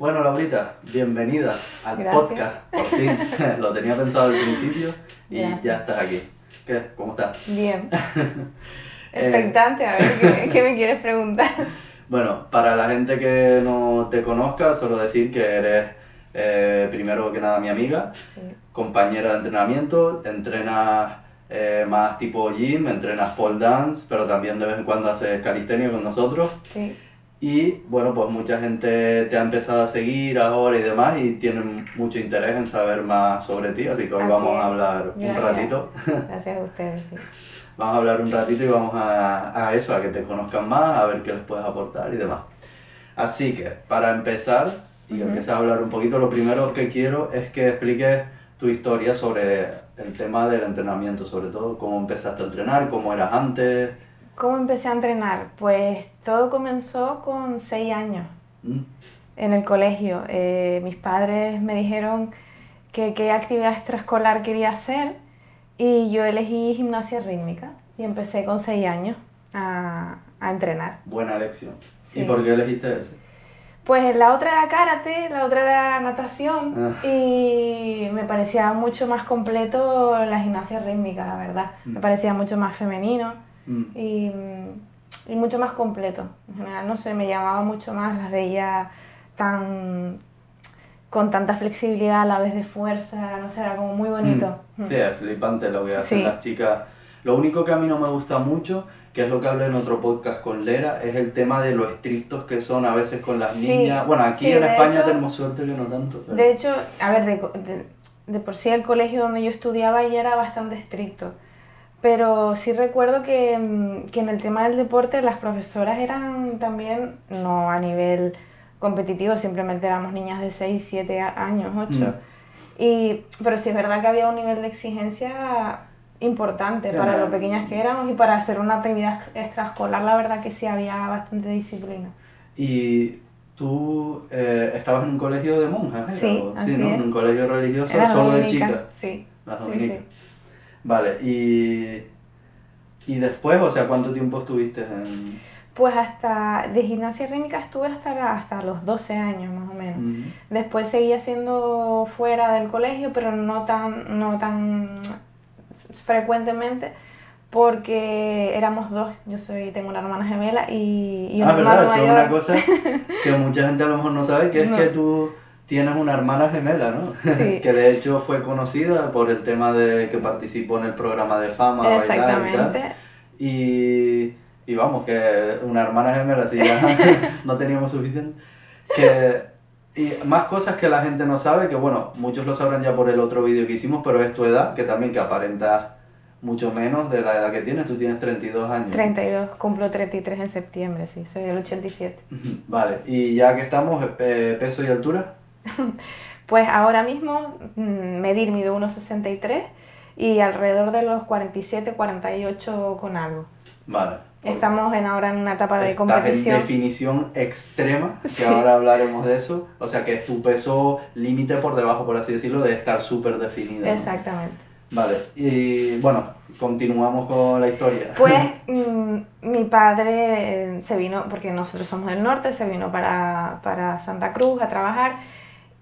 Bueno, Laurita, bienvenida al Gracias. podcast. Por fin, lo tenía pensado al principio y Gracias. ya estás aquí. ¿Qué? ¿Cómo estás? Bien. Eh, Expectante, a ver ¿qué, qué me quieres preguntar. Bueno, para la gente que no te conozca, solo decir que eres eh, primero que nada mi amiga, Sí. compañera de entrenamiento, entrenas eh, más tipo gym, entrenas pole dance, pero también de vez en cuando haces calistenia con nosotros. Sí. Y bueno, pues mucha gente te ha empezado a seguir ahora y demás y tienen mucho interés en saber más sobre ti, así que hoy Así vamos es. a hablar un Gracias. ratito. Gracias a ustedes. Sí. Vamos a hablar un ratito y vamos a, a eso, a que te conozcan más, a ver qué les puedes aportar y demás. Así que, para empezar y empieces a hablar un poquito, lo primero que quiero es que expliques tu historia sobre el tema del entrenamiento, sobre todo cómo empezaste a entrenar, cómo eras antes. ¿Cómo empecé a entrenar? Pues todo comenzó con seis años ¿Mm? en el colegio. Eh, mis padres me dijeron que qué actividad extraescolar quería hacer y yo elegí gimnasia rítmica y empecé con seis años a, a entrenar. Buena elección. ¿Y Sí. por qué elegiste ese? Pues la otra era karate, la otra era natación Ah. y me parecía mucho más completo la gimnasia rítmica, la verdad. Me Mm. parecía mucho más femenino Mm. y, y mucho más completo. En general, no sé, me llamaba mucho más, las veía tan con tanta flexibilidad a la vez de fuerza, no sé, era como muy bonito. Mm. Sí, es flipante lo que hacen Sí. las chicas. Lo único que a mí no me gusta mucho, que es lo que hablé en otro podcast con Lera, es el tema de lo estrictos que son a veces con las Sí, niñas. Bueno, aquí sí, en España hecho- tenemos suerte que no tanto. pero- De hecho, a ver, de, de- de por sí el colegio donde yo estudiaba ya era bastante estricto, pero sí recuerdo que, mm, que en el tema del deporte las profesoras eran también, no a nivel competitivo, simplemente éramos niñas de 6, 7 a- años, 8. Y, pero sí es verdad que había un nivel de exigencia importante Sí, para lo pequeñas que éramos y para hacer una actividad extraescolar, la verdad que sí había bastante disciplina. Y tú eh, estabas en un colegio de monjas. Sí, O- así ¿no? es. En un colegio religioso Era solo de chicas. Sí. Las sí, dominicas. sí. Vale, y, y después, o sea, ¿cuánto tiempo estuviste en...? Pues hasta de gimnasia rítmica estuve hasta, la- hasta los 12 años más o menos. Después seguí haciendo fuera del colegio, pero no tan, no tan frecuentemente porque éramos dos. Yo soy, tengo una hermana gemela y, y un Ah, verdad, hermano eso es mayor. una cosa que mucha gente a lo mejor no sabe, que es No. que tú tienes una hermana gemela, ¿no? Sí. que de hecho fue conocida por el tema de que participó en el programa de fama, bailar y tal. Exactamente. Y, y vamos, que una hermana gemela, si ya no teníamos suficiente. Que, y más cosas que la gente no sabe, que bueno, muchos lo sabrán ya por el otro vídeo que hicimos, pero es tu edad, que también que aparentas mucho menos de la edad que tienes, tú tienes 32 años. 32, cumplo 33 en septiembre, sí, soy del 87. Vale, y ya que estamos, eh, peso y altura. Pues ahora mismo mm, medir mido 1,63 y alrededor de los 47, 48 con algo. Vale. Estamos en, ahora en una etapa de competición. en definición extrema, que Sí. ahora hablaremos de eso. O sea que es tu peso límite por debajo, por así decirlo, de estar súper definido. ¿no? Exactamente. Vale, y bueno, continuamos con la historia. Pues mm, mi padre eh, se vino, porque nosotros somos del norte, se vino para, para Santa Cruz a trabajar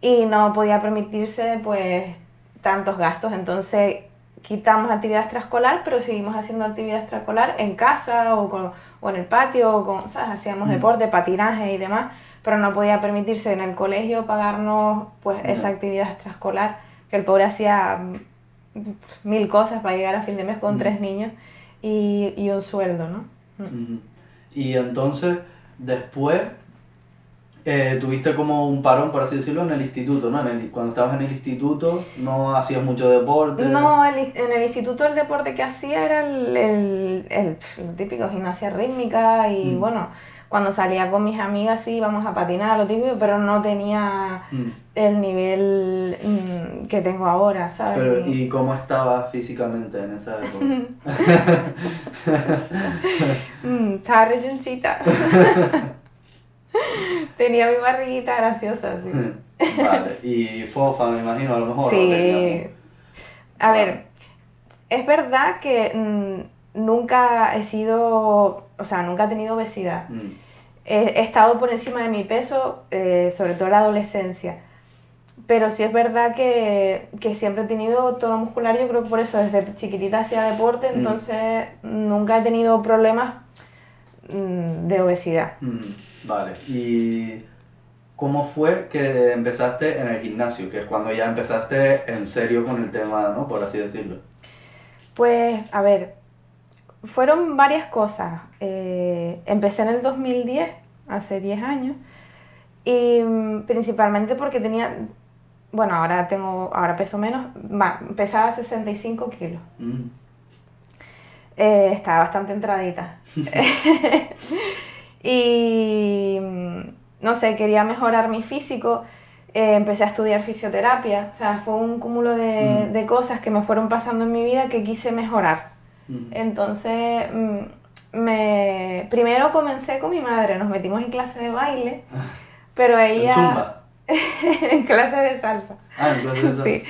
y no podía permitirse pues tantos gastos, entonces quitamos actividad extraescolar, pero seguimos haciendo actividad extraescolar en casa o, con- o en el patio, o con, ¿sabes? hacíamos Mm. deporte, patinaje y demás, pero no podía permitirse en el colegio pagarnos pues Ya. esa actividad extraescolar, que el pobre hacía mm, mil cosas para llegar a fin de mes con Mm. tres niños y, y un sueldo, ¿no? Y entonces, después, eh, tuviste como un parón, por así decirlo, en el instituto, ¿no? En el- cuando estabas en el instituto, no hacías mucho deporte. No, el en el instituto el deporte que hacía era el, típico, gimnasia rítmica y Mm. bueno, cuando salía con mis amigas sí íbamos a patinar, lo típico, pero no tenía Mm. el nivel mm, que tengo ahora, ¿sabes? Pero, ¿y cómo estabas físicamente en esa época? Estaba rellencita. Tenía mi barriguita graciosa, sí. vale, y fofa, me imagino, a lo mejor. ¿o Sí. A ver, es verdad que mm, nunca he sido, o sea, nunca he tenido obesidad. Mm. he, he estado por encima de mi peso, eh, sobre todo en la adolescencia. Pero sí es verdad que, que siempre he tenido tono muscular, yo creo que por eso desde chiquitita hacía deporte, Mm. entonces nunca he tenido problemas de obesidad. Mm, vale. ¿Y cómo fue que empezaste en el gimnasio? Que es cuando ya empezaste en serio con el tema, ¿no? Por así decirlo. Pues, a ver, fueron varias cosas. Eh, empecé en el 2010, hace 10 años, y mm, principalmente porque tenía, bueno, ahora tengo, ahora peso menos, pesaba 65 kilos. Mm, Eh, estaba bastante entradita. y mm, no sé, quería mejorar mi físico. eh, empecé a estudiar fisioterapia. O sea, fue un cúmulo de, Mm. de cosas que me fueron pasando en mi vida que quise mejorar. mm, Entonces, me, primero comencé con mi madre. Nos metimos en clase de baile, pero ¿En ella... Zumba? en clase de salsa. Ah, en clase de salsa. Sí.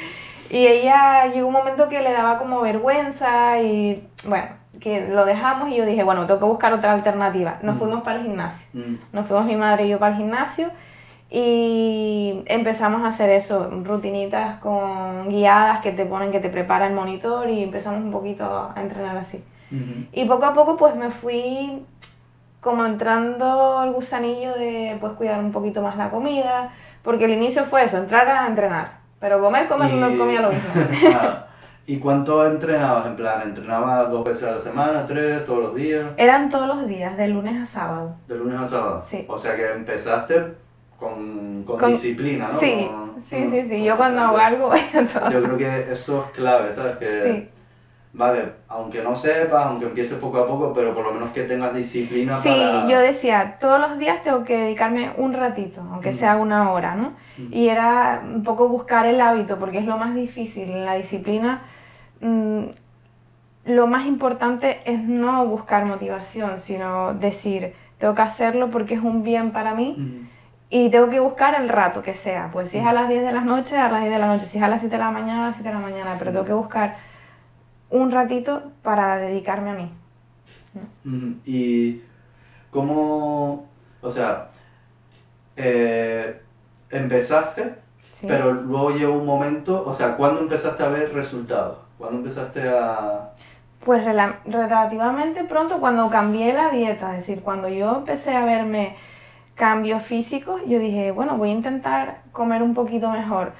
Y ella llegó un momento que le daba como vergüenza y bueno, que lo dejamos y yo dije, bueno, tengo que buscar otra alternativa. Nos Mm. fuimos para el gimnasio. Mm, Nos fuimos mi madre y yo para el gimnasio y empezamos a hacer eso, rutinitas con guiadas que te ponen, que te prepara el monitor y empezamos un poquito a entrenar así. ujú. Y poco a poco pues me fui como entrando el gusanillo de pues cuidar un poquito más la comida, porque el inicio fue eso, entrar a entrenar, pero comer, comer, no Y- comía lo mismo. ¿Y cuánto entrenabas? En plan, ¿entrenabas dos veces a la semana, tres, todos los días? Eran todos los días, de lunes a sábado. De lunes a sábado. Sí. O sea que empezaste con, con Con- disciplina, ¿no? Sí, Con- sí, sí, sí, yo cuando hago algo voy a todo. Yo creo que eso es clave, ¿sabes? Que, Sí. Vale, aunque no sepas, aunque empieces poco a poco, pero por lo menos que tengas disciplina Sí, para... yo decía, todos los días tengo que dedicarme un ratito, aunque Mm. sea una hora, ¿no? Mm. Y era un poco buscar el hábito, porque es lo más difícil. La disciplina, mm, lo más importante es no buscar motivación, sino decir, tengo que hacerlo porque es un bien para mí Mm. y tengo que buscar el rato que sea. Pues si es a las 10 de la noche, a las 10 de la noche. Si es a las 7 de la mañana, a las 7 de la mañana. Pero tengo que buscar un ratito para dedicarme a mí. Y cómo, o sea, eh, empezaste, Sí. pero luego llegó un momento, o sea, ¿cuándo empezaste a ver resultados? ¿Cuándo empezaste a...? Pues rela- relativamente pronto cuando cambié la dieta, es decir, cuando yo empecé a verme cambios físicos, yo dije, bueno, voy a intentar comer un poquito mejor.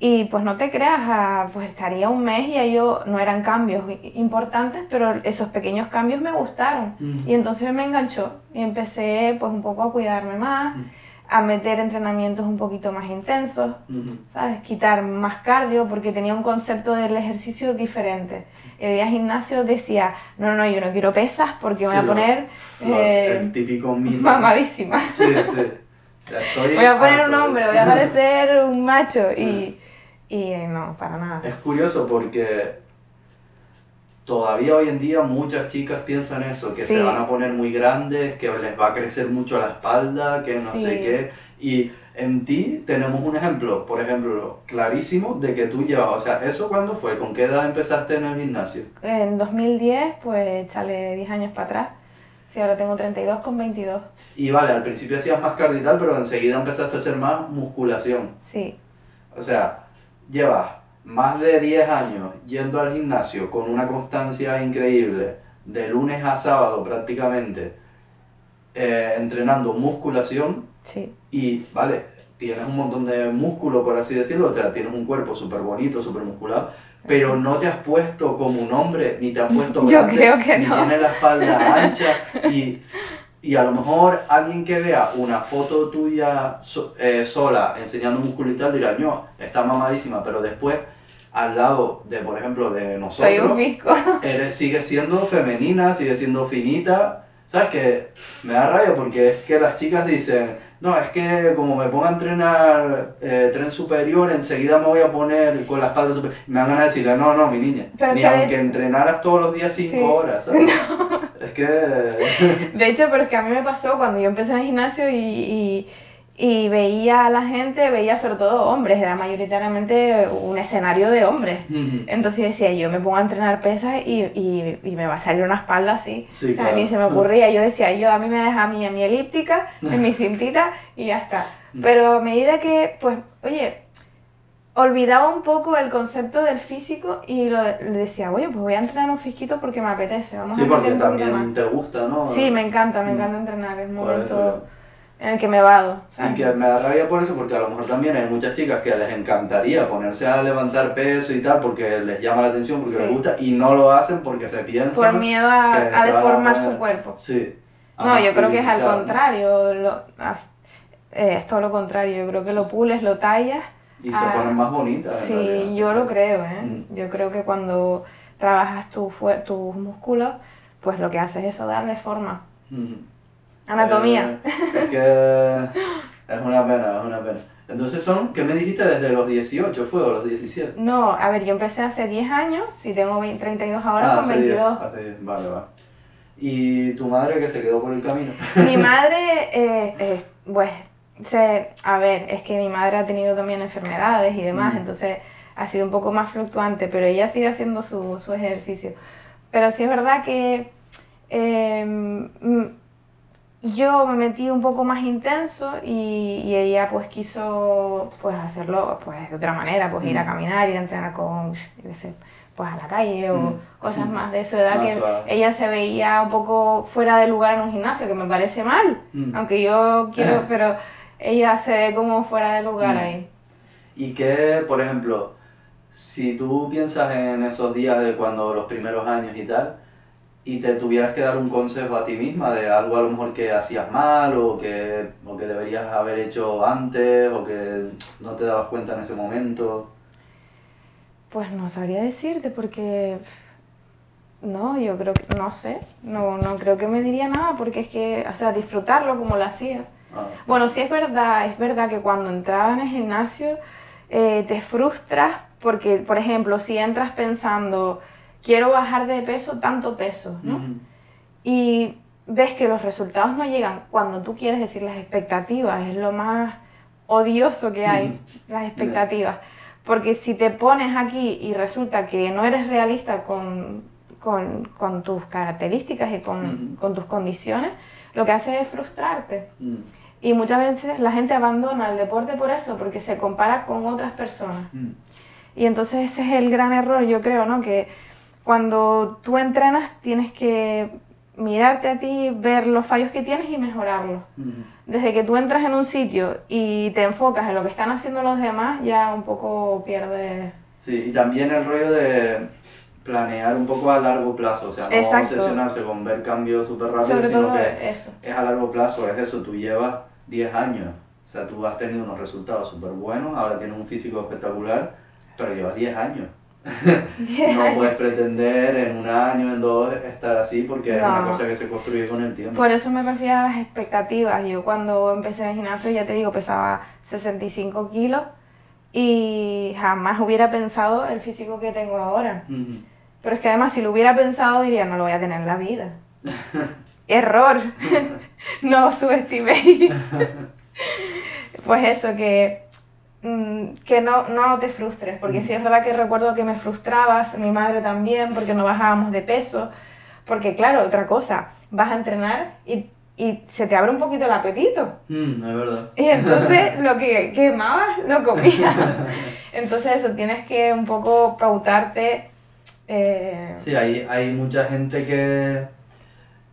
Y pues no te creas, ah, pues estaría un mes y ya yo no eran cambios importantes, pero esos pequeños cambios me gustaron. Y entonces me enganchó y empecé pues un poco a cuidarme más. A meter entrenamientos un poquito más intensos, Ujú. ¿sabes? Quitar más cardio porque tenía un concepto del ejercicio diferte. El día gimnasio decía, no, no, yo no quiero pesas porque me voy Sí, a poner Lo- eh, el típico mito. mamadísima. Sí, sí. Estoy Voy a poner un harto hombre, voy a parecer un macho y, y eh, no, para nada. Es curioso porque todavía hoy en día muchas chicas piensan eso, que se van a poner muy grandes, que les va a crecer mucho la espalda, que no Sí. sé qué. Y en ti tenemos un ejemplo, por ejemplo, clarísimo de que tú llevas, o sea, ¿eso cuándo fue? ¿Con qué edad empezaste en el gimnasio? En 2010, pues échale 10 años para atrás. Sí, ahora tengo 32 con 22. Y vale, al principio hacías más cardio y tal, pero enseguida empezaste a hacer más musculación. Sí, O sea, llevas más de 10 años yendo al gimnasio con una constancia increíble, de lunes a sábado prácticamente, eh, entrenando musculación sí. y, vale, tienes un montón de músculo, por así decirlo, o sea, tienes un cuerpo súper bonito, súper musculado, pero no te has puesto como un hombre, ni te has puesto Yo grande, creo que ni no. tienes la espalda ancha y... Y a lo mejor alguien que vea una foto tuya so- eh, sola enseñando músculo y tal dirá, no, está mamadísima, pero después al lado de, por ejemplo, de nosotros, Soy un fisco. eres, sigue siendo femenina, sigue siendo finita. ¿Sabes qué? Me da rabia porque es que las chicas dicen, no, es que como me ponga a entrenar eh, tren superior, enseguida me voy a poner con la espalda superior. Y me van a decirle, no, no, mi niña. Pero Ni que de- aunque entrenaras todos los días 5 Sí. horas, ¿sabes? Es que... De hecho, pero es que a mí me pasó cuando yo empecé en el gimnasio y, y, y veía a la gente, veía sobre todo hombres, era mayoritariamente un escenario de hombres. Ujú. Entonces decía, yo me pongo a entrenar pesas y, y, y me va a salir una espalda así. Sí, O sea, claro. Ni se me ocurría, yo decía, yo a mí me deja a mí en mi elíptica, en mi cintita y ya está. Pero a medida que, pues, oye, olvidaba un poco el concepto del físico y lo, le decía, oye, pues voy a entrenar un fisquito porque me apetece, vamos Sí, a porque un también más. te gusta, ¿no? Sí, me encanta, me encanta entrenar, es un momento en el que me vado. ¿sabes? Y que me da rabia por eso, porque a lo mejor también hay muchas chicas que les encantaría ponerse a levantar peso y tal, porque les llama la atención, porque Sí. les gusta, y no lo hacen porque se piensan. Por miedo a, que a se van a deformar su cuerpo. Sí. No, yo creo que es al contrario, lo- eh, es todo lo contrario, yo creo que lo pules, lo tallas. Y se Ah, ponen más bonitas. en Sí, realidad. yo lo creo, ¿eh? Mm. Yo creo que cuando trabajas tu tus músculos, pues lo que haces es eso, darle forma. Ujú. Anatomía. Eh, es que es una pena, es una pena. Entonces son, ¿qué me dijiste desde los 18 fue o los 17? No, a ver, yo empecé hace 10 años, si tengo 20 32 ahora, ah, con hace 10, 22. hace 10, vale, vale. ¿Y tu madre que se quedó por el camino? Mi madre, eh, eh, pues, se, a ver, es que mi madre ha tenido también enfermedades y demás, Mm. entonces ha sido un poco más fluctuante, pero ella sigue haciendo su, su ejercicio. Pero sí es verdad que eh, yo me metí un poco más intenso y, y ella pues quiso pues hacerlo pues de otra manera, pues ir a Mm. caminar, ir a entrenar con, pues a la calle o Mm. cosas Mm. más de su edad Más que suave. ella se veía un poco fuera de lugar en un gimnasio, que me parece mal, aunque yo quiero, pero ella se ve como fuera de lugar ahí. Y que, por ejemplo, si tú piensas en esos días de cuando los primeros años y tal, y te tuvieras que dar un consejo a ti misma de algo a lo mejor que hacías mal o que, o que deberías haber hecho antes o que no te dabas cuenta en ese momento. Pues no sabría decirte porque no, yo creo que no sé, no, no creo que me diría nada porque es que, o sea, disfrutarlo como lo hacía. Ah, Bueno, sí es verdad, es verdad que cuando entraba en el gimnasio eh, te frustras porque, por ejemplo, si entras pensando quiero bajar de peso tanto peso, ¿no? ujú, y ves que los resultados no llegan cuando tú quieres decir las expectativas, es lo más odioso que hay, las expectativas. Porque si te pones aquí y resulta que no eres realista con, con, con tus características y con, Ujú. con tus condiciones, lo que hace es frustrarte. mm, Y muchas veces la gente abandona el deporte por eso, porque se compara con otras personas. Y entonces ese es el gran error, yo creo, ¿no? Que cuando tú entrenas tienes que mirarte a ti, ver los fallos que tienes y mejorarlos. Desde que tú entras en un sitio y te enfocas en lo que están haciendo los demás, ya un poco pierdes... Sí, y también el rollo de planear un poco a largo plazo, o sea, no Exacto. obsesionarse con ver cambios súper rápidos, Sobre sino que eso. es a largo plazo, es eso, tú llevas 10 años, o sea, tú has tenido unos resultados súper buenos, ahora tienes un físico espectacular, pero llevas 10 años. No puedes pretender en un año, en dos, estar así, porque es una No. cosa que se construye con el tiempo. Por eso me refiero a las expectativas. Yo cuando empecé en el gimnasio, ya te digo, pesaba 65 kilos y jamás hubiera pensado el físico que tengo ahora. Ujú. Pero es que además si lo hubiera pensado diría, no lo voy a tener en la vida. Error. no subestiméis. pues eso, que, que no, no te frustres, porque sí es verdad que recuerdo que me frustrabas, mi madre también, porque no bajábamos de peso. Porque claro, otra cosa, vas a entrenar y, y se te abre un poquito el apetito. Mm, es verdad. Y entonces lo que quemabas lo comías. Entonces eso, tienes que un poco pautarte. eh, Sí, hay, hay mucha gente que,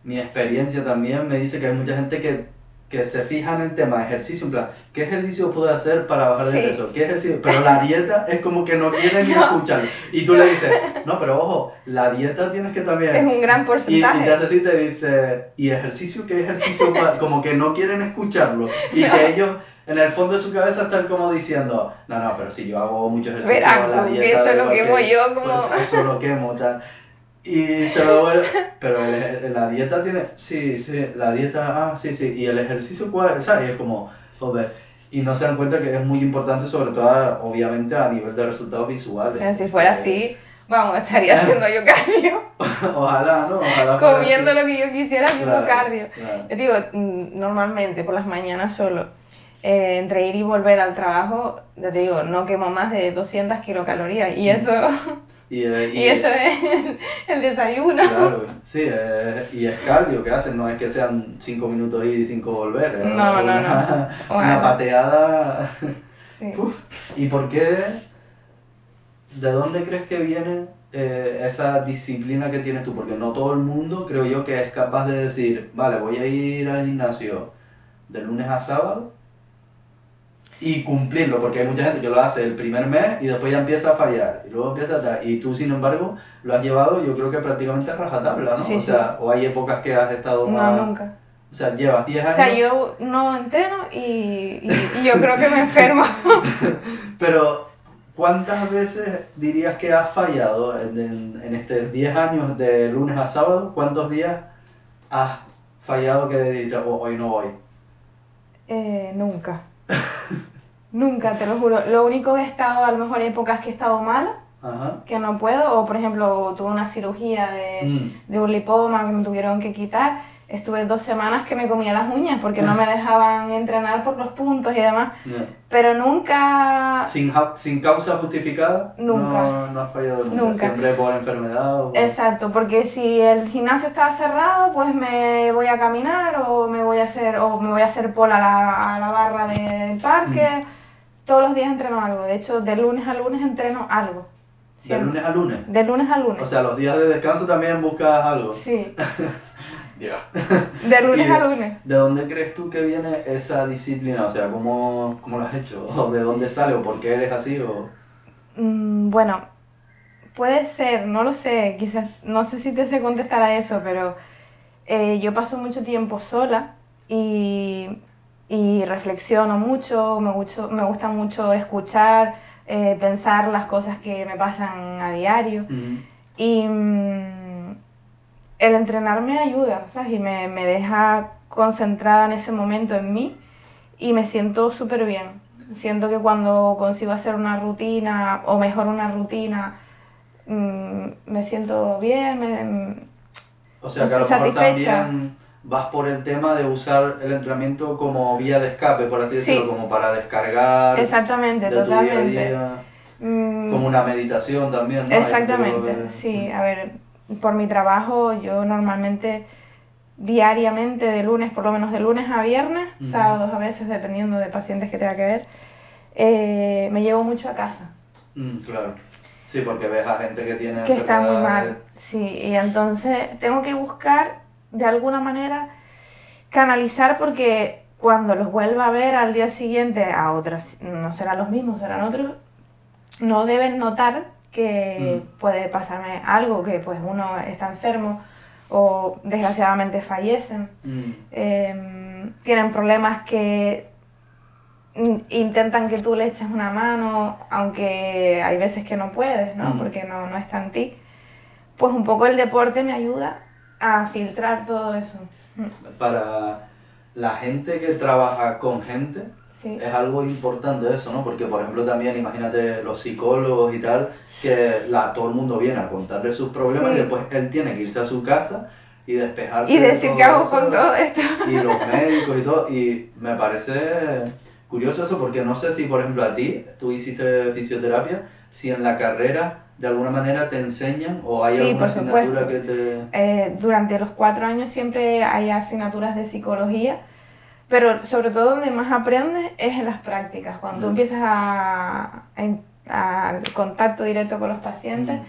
mi experiencia también me dice que hay mucha gente que, que se fija en el tema de ejercicio, en plan, ¿qué ejercicio puedo hacer para bajar de Sí. peso? ¿Qué ejercicio? Pero la dieta es como que no quieren ni No. escucharlo. Y tú le dices, no, pero ojo, la dieta tienes que también... es un gran Y, y porcentaje. te hace así, te dice, ¿y ejercicio? ¿Qué ejercicio? pa-?" Como que no quieren escucharlo. Y que ellos, en el fondo de su cabeza, están como diciendo, no, no, pero si yo hago mucho ejercicio, la dieta eso lo quemo que- yo como- Pues eso lo quemo, tal. Y se lo vuelve... Pero el- la dieta tiene... Sí, sí, la dieta... Ah, sí, sí. ¿Y el ejercicio cuál? ¿Sabes? Y es como, joder. Y no se dan cuenta que es muy importante, sobre todo, obviamente, a nivel de resultados visuales. O sea, si fuera Eh, así, vamos, estaría haciendo yo cardio, Ojalá, ¿no? Ojalá comiendo lo que yo quisiera haciendo Claro, cardio. claro. Yo digo, mm, normalmente por las mañanas solo. eh, entre ir y volver al trabajo, ya te digo, no quemo más de 200 kilocalorías y eso, Y, eh, y eso es el, el desayuno. Claro, sí, eh, y es cardio que hacen, no es que sean 5 minutos ir y 5 volver. es No, no, una, no. Una pateada. Sí. Uf. ¿Y por qué? ¿De dónde crees que viene eh, esa disciplina que tienes tú? Porque no todo el mundo creo yo que es capaz de decir, vale, voy a ir al gimnasio de lunes a sábado y cumplirlo, porque hay mucha gente que lo hace el primer mes y después ya empieza a fallar, y luego empieza a tal. Y tú, sin embargo, lo has llevado yo creo que prácticamente a rajatabla, ¿no? Sí, o sea, o hay épocas que has estado No, nunca. O sea, llevas 10 O años... sea, yo no entreno y, y- y yo creo que me enfermo. Pero, ¿cuántas veces dirías que has fallado en, en, en estos 10 años de lunes a sábado? ¿Cuántos días has fallado que dices, "Oh, hoy no voy? Eh, nunca. nunca, te lo juro. Lo único que he estado, a lo mejor épocas que he estado mala, Ajá. que no puedo, o por ejemplo tuve una cirugía de, Mm. de un lipoma que me tuvieron que quitar. Estuve dos semanas que me comía las uñas porque no me dejaban entrenar por los puntos y demás. Ya. Pero nunca... Sin, sin causa justificada, Nunca. No, no has fallado nunca. Nunca. Siempre por enfermedad o... Exacto, porque si el gimnasio estaba cerrado, pues me voy a caminar o me voy a hacer, o me voy a hacer pola a la, a la barra del parque. Todos los días entreno algo. De hecho, de lunes a lunes entreno algo. De lunes a lunes. De lunes a lunes. O sea, los días de descanso también buscas algo. sí, Dios. de lunes Y- a lunes. ¿De dónde crees tú que viene esa disciplina? O sea, ¿cómo, cómo lo has hecho? ¿O de dónde sale? ¿O por qué eres así? O... Mm, bueno, puede ser, no lo sé, quizás, no sé si te sé contestar a eso, pero eh, yo paso mucho tiempo sola y, y reflexiono mucho, me, gucho- me gusta mucho escuchar, eh, pensar las cosas que me pasan a diario Mm. y mm, el entrenar me ayuda, ¿sabes? Y me, me deja concentrada en ese momento en mí y me siento súper bien. Siento que cuando consigo hacer una rutina o mejor una rutina, mm, me siento bien, me- O sea, que a lo mejor satisfecha. también vas por el tema de usar el entrenamiento como vía de escape, por así Sí. decirlo, como para descargar exactamente, de tu día a totalmente. día, Mm, como una meditación también, ¿no? Exactamente, sí. A ver, por mi trabajo yo normalmente diariamente, de lunes, por lo menos de lunes a viernes, sábados a veces, dependiendo de pacientes que tenga que ver, eh, me llevo mucho a casa, Mm, claro. Sí, porque ves a gente que tiene que está muy mal. Sí, y entonces tengo que buscar de alguna manera canalizar porque cuando los vuelva a ver al día siguiente a otros, no serán los mismos, serán otros, no deben notar que Mm. puede pasarme algo, que pues uno está enfermo o desgraciadamente fallecen, Mm, em, tienen problemas que intentan que tú le eches una mano, aunque hay veces que no puedes, ¿no? Mm. Porque no, no está en ti. Pues un poco el deporte me ayuda a filtrar todo eso. Para la gente que trabaja con gente, Sí. es algo importante eso, ¿no? Porque, por ejemplo, también imagínate los psicólogos y tal, que la, todo el mundo viene a contarle sus problemas Sí. y después él tiene que irse a su casa y despejarse Y de decir todo qué hago con todo esto. Y los médicos y todo. Y me parece curioso eso porque no sé si, por ejemplo, a ti, tú hiciste fisioterapia, si en la carrera de alguna manera te enseñan o hay Sí, alguna asignatura que te... Eh, durante los cuatro años siempre hay asignaturas de psicología, pero sobre todo donde más aprendes es en las prácticas, cuando tú empiezas a, contacto directo con los pacientes,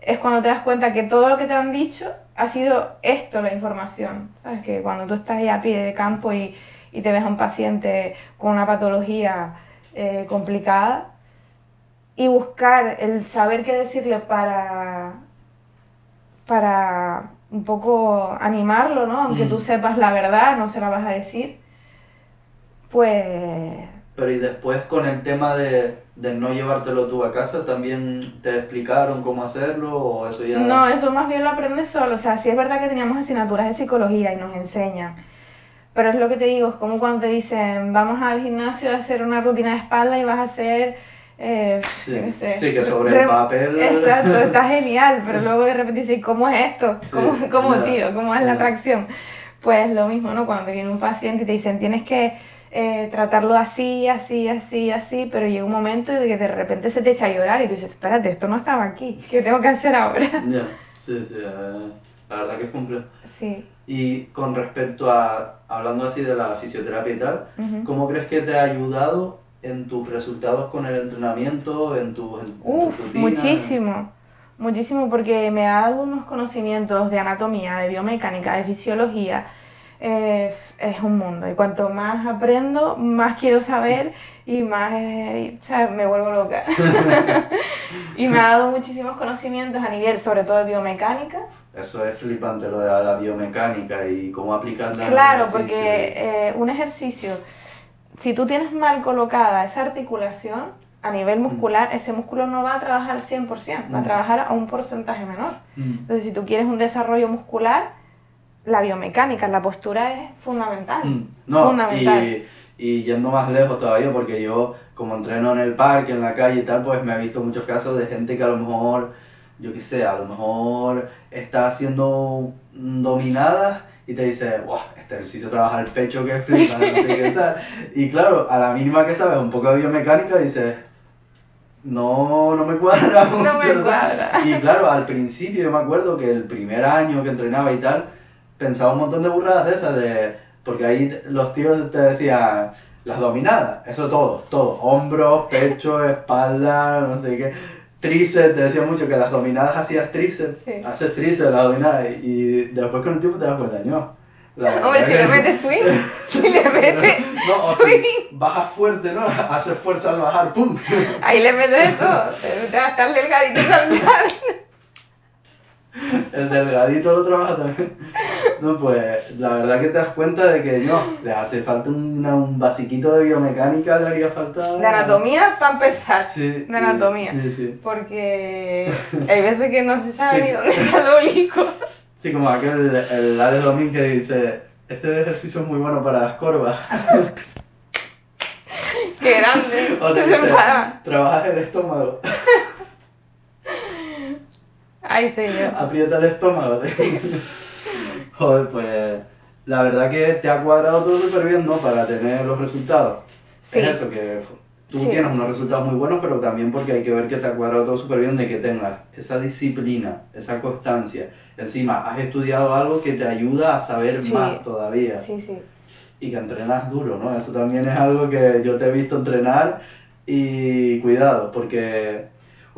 es cuando te das cuenta que todo lo que te han dicho ha sido esto la información. ¿Sabes? Que cuando tú estás ahí a pie de campo y, y te ves a un paciente con una patología eh, complicada y buscar el saber qué decirle para, para un poco animarlo, ¿no? Aunque Mm. tú sepas la verdad, no se la vas a decir, pues Pero y después con el tema de, de no llevártelo tú a casa, ¿también te explicaron cómo hacerlo o eso ya...? No, eso más bien lo aprendes solo. O sea, sí es verdad que teníamos asignaturas de psicología y nos enseñan. Pero es lo que te digo, es como cuando te dicen, vamos al gimnasio a hacer una rutina de espalda y vas a hacer... eh, Sí, sé, sí, que sobre el rem- papel... Exacto, está genial, pero luego de repente dices, ¿cómo es esto? Sí, ¿Cómo, cómo ya, tiro? ¿Cómo es la ya. tracción? Pues lo mismo, ¿no? Cuando te viene un paciente y te dicen, tienes que eh, tratarlo así, así, así, así, pero llega un momento de que de repente se te echa a llorar y tú dices, espérate, esto no estaba aquí, ¿qué tengo que hacer ahora? Ya, sí, sí, eh, la verdad que es complejo. Sí. Y con respecto a, hablando así de la fisioterapia y tal, Ujú. ¿cómo crees que te ha ayudado en tus resultados con el entrenamiento, en tus en Uf, rutinas? muchísimo, muchísimo, porque me ha dado unos conocimientos de anatomía, de biomecánica, de fisiología. Eh, es un mundo y cuanto más aprendo, más quiero saber y más eh, o sea, me vuelvo loca. y me ha dado muchísimos conocimientos a nivel, sobre todo de biomecánica. Eso es flipante, lo de la biomecánica y cómo aplicarla. Claro, porque eh, un ejercicio, si tú tienes mal colocada esa articulación a nivel muscular, ese músculo no va a trabajar al 100%, va a Mm. trabajar a un porcentaje menor. Mm. Entonces, si tú quieres un desarrollo muscular, la biomecánica, la postura es fundamental. Mm, No, fundamental. y, y yendo más lejos todavía, porque yo como entreno en el parque, en la calle y tal, pues me he visto muchos casos de gente que a lo mejor, yo qué sé, a lo mejor está haciendo dominadas y te dice, wow, este ejercicio trabaja el pecho que flipa, no sé qué. Y claro, a la mínima que sabes un poco de biomecánica dices, no, no me cuadra mucho. No me cuadra. Y claro, al principio yo me acuerdo que el primer año que entrenaba y tal, pensaba un montón de burradas de esas, de, porque ahí los tíos te decían las dominadas, eso todo, todo, hombros, pecho, espalda, no sé qué, tríceps, te decían mucho que las dominadas hacías tríceps, Sí. haces tríceps, las dominadas, y después con el tiempo te das cuenta, no. la Hombre, si le metes swing, si le metes, No, o swing. si bajas fuerte, ¿no? Haces fuerza al bajar, ¡pum! ahí le metes todo. Te vas a estar delgadito saltar. El delgadito lo trabaja también. No, pues la verdad que te das cuenta de que no, le hace falta una- un basiquito de biomecánica, le haría falta. De anatomía para empezar. Sí. de anatomía. Sí, sí. Porque hay veces que no se sabe Sí. ni dónde está el oblicuo. Sí, como aquel, el Domín que dice: Este ejercicio es muy bueno para las corvas. Qué grande. O te dice. Trabajas el estómago, Ay, señor. aprieta el estómago. Joder, pues la verdad que te ha cuadrado todo súper bien, ¿no? Para tener los resultados. Sí. Es eso, que tú Sí. tienes unos resultados muy buenos, pero también porque hay que ver que te ha cuadrado todo súper bien, de que tengas esa disciplina, esa constancia. Encima, has estudiado algo que te ayuda a saber Sí. más todavía. Sí, sí. Y que entrenas duro, ¿no? Eso también es algo que yo te he visto entrenar y cuidado, porque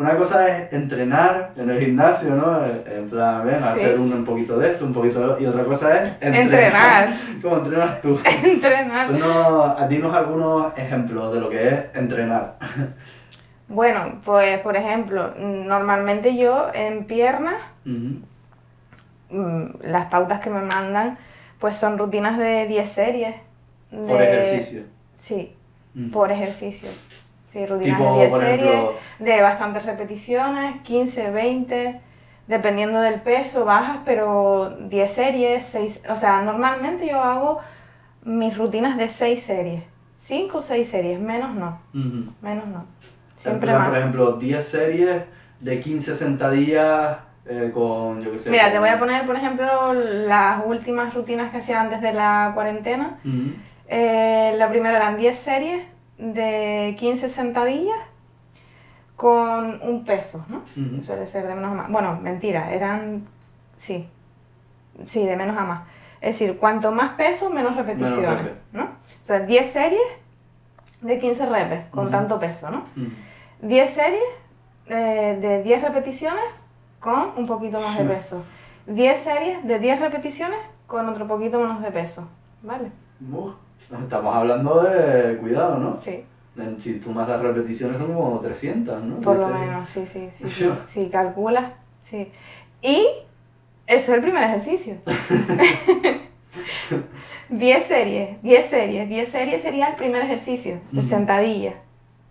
una cosa es entrenar en el gimnasio, ¿no? En plan, ven, Sí. hacer un, un poquito de esto, un poquito de lo Y otra cosa es entrenar. Entrenar. ¿Cómo entrenas tú? Entrenar. No, dinos algunos ejemplos de lo que es entrenar. Bueno, pues por ejemplo, normalmente yo en piernas, mm, las pautas que me mandan, pues son rutinas de 10 series. Por ejercicio. Sí, por ejercicio. Sí, rutinas Tipo, de 10 por series, ejemplo, de bastantes repeticiones, 15, 20, dependiendo del peso, bajas, pero 10 series, 6, o sea, normalmente yo hago mis rutinas de 6 series, 5 o 6 series, menos no, ujú. menos no. Siempre plan, más. por ejemplo, 10 series de 15 sentadillas eh, con, yo qué sé. Mira, te con- voy a poner, por ejemplo, las últimas rutinas que hacía antes de la cuarentena. Ujú. Eh, la primera eran 10 series de 15 sentadillas con un peso, ¿no? Ujú. Suele ser de menos a más. Bueno, mentira, eran. Sí. Sí, de menos a más. Es decir, cuanto más peso, menos repeticiones, repes. ¿no? O sea, 10 series de 15 repes con Ujú. tanto peso, ¿no? Ujú. 10 series eh, de 10 repeticiones con un poquito más de peso. 10 series de 10 repeticiones con otro poquito menos de peso, ¿vale? Estamos hablando de cuidado, ¿no? Sí, Si tú más las repeticiones son como 300, ¿no? por lo menos, sí, sí, sí, sí, sí, calcula, sí. Y eso es el primer ejercicio. 10 series, 10 series, 10 series sería el primer ejercicio de Ujú. sentadilla,